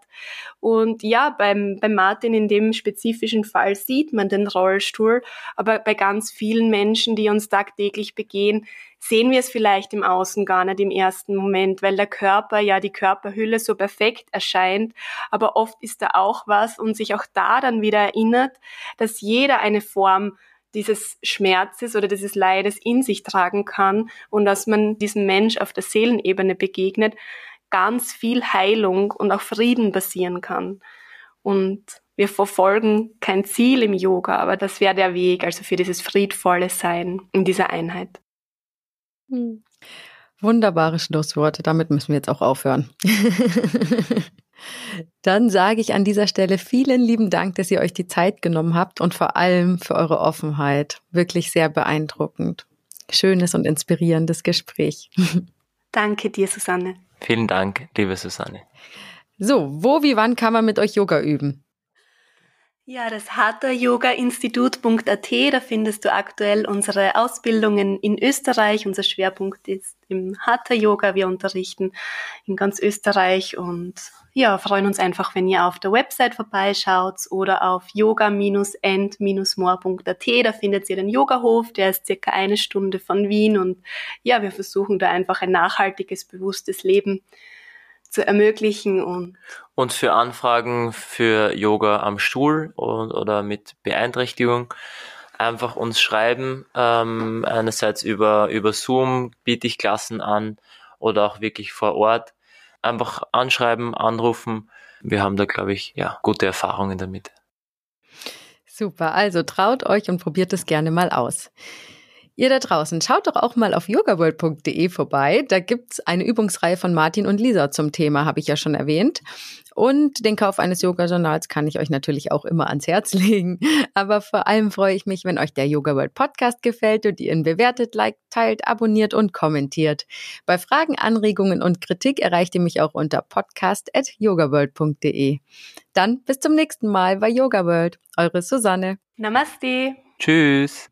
Und ja, beim, beim Martin in dem spezifischen Fall sieht man den Rollstuhl, aber bei ganz vielen Menschen, die uns tagtäglich begehen, sehen wir es vielleicht im Außen gar nicht im ersten Moment, weil der Körper, ja die Körperhülle so perfekt erscheint, aber oft ist da auch was und sich auch da dann wieder erinnert, dass jeder eine Form dieses Schmerzes oder dieses Leides in sich tragen kann und dass man diesem Mensch auf der Seelenebene begegnet, ganz viel Heilung und auch Frieden passieren kann. Und wir verfolgen kein Ziel im Yoga, aber das wäre der Weg, also für dieses friedvolle Sein in dieser Einheit. Hm. Wunderbare Schlussworte. Damit müssen wir jetzt auch aufhören. Dann sage ich an dieser Stelle vielen lieben Dank, dass ihr euch die Zeit genommen habt und vor allem für eure Offenheit. Wirklich sehr beeindruckend. Schönes und inspirierendes Gespräch. Danke dir, Susanne. Vielen Dank, liebe Susanne. So, wo, wie, wann kann man mit euch Yoga üben? Ja, das hatha-yoga-institut.at, da findest du aktuell unsere Ausbildungen in Österreich. Unser Schwerpunkt ist im Hatha-Yoga. Wir unterrichten in ganz Österreich und ja, freuen uns einfach, wenn ihr auf der Website vorbeischaut oder auf yoga-end-more.at. Da findet ihr den Yogahof, der ist circa eine Stunde von Wien und ja, wir versuchen da einfach ein nachhaltiges, bewusstes Leben zu ermöglichen. Und, und für Anfragen für Yoga am Stuhl und, oder mit Beeinträchtigung einfach uns schreiben. Ähm, einerseits über, über Zoom biete ich Klassen an oder auch wirklich vor Ort. Einfach anschreiben, anrufen. Wir haben da, glaube ich, ja, gute Erfahrungen damit. Super, also traut euch und probiert es gerne mal aus. Ihr da draußen, schaut doch auch mal auf yogaworld.de vorbei. Da gibt's eine Übungsreihe von Martin und Lisa zum Thema, habe ich ja schon erwähnt. Und den Kauf eines Yoga-Journals kann ich euch natürlich auch immer ans Herz legen. Aber vor allem freue ich mich, wenn euch der Yoga World Podcast gefällt und ihr ihn bewertet, liked, teilt, abonniert und kommentiert. Bei Fragen, Anregungen und Kritik erreicht ihr mich auch unter podcast.yogaworld.de. Dann bis zum nächsten Mal bei Yoga World. Eure Susanne. Namaste. Tschüss.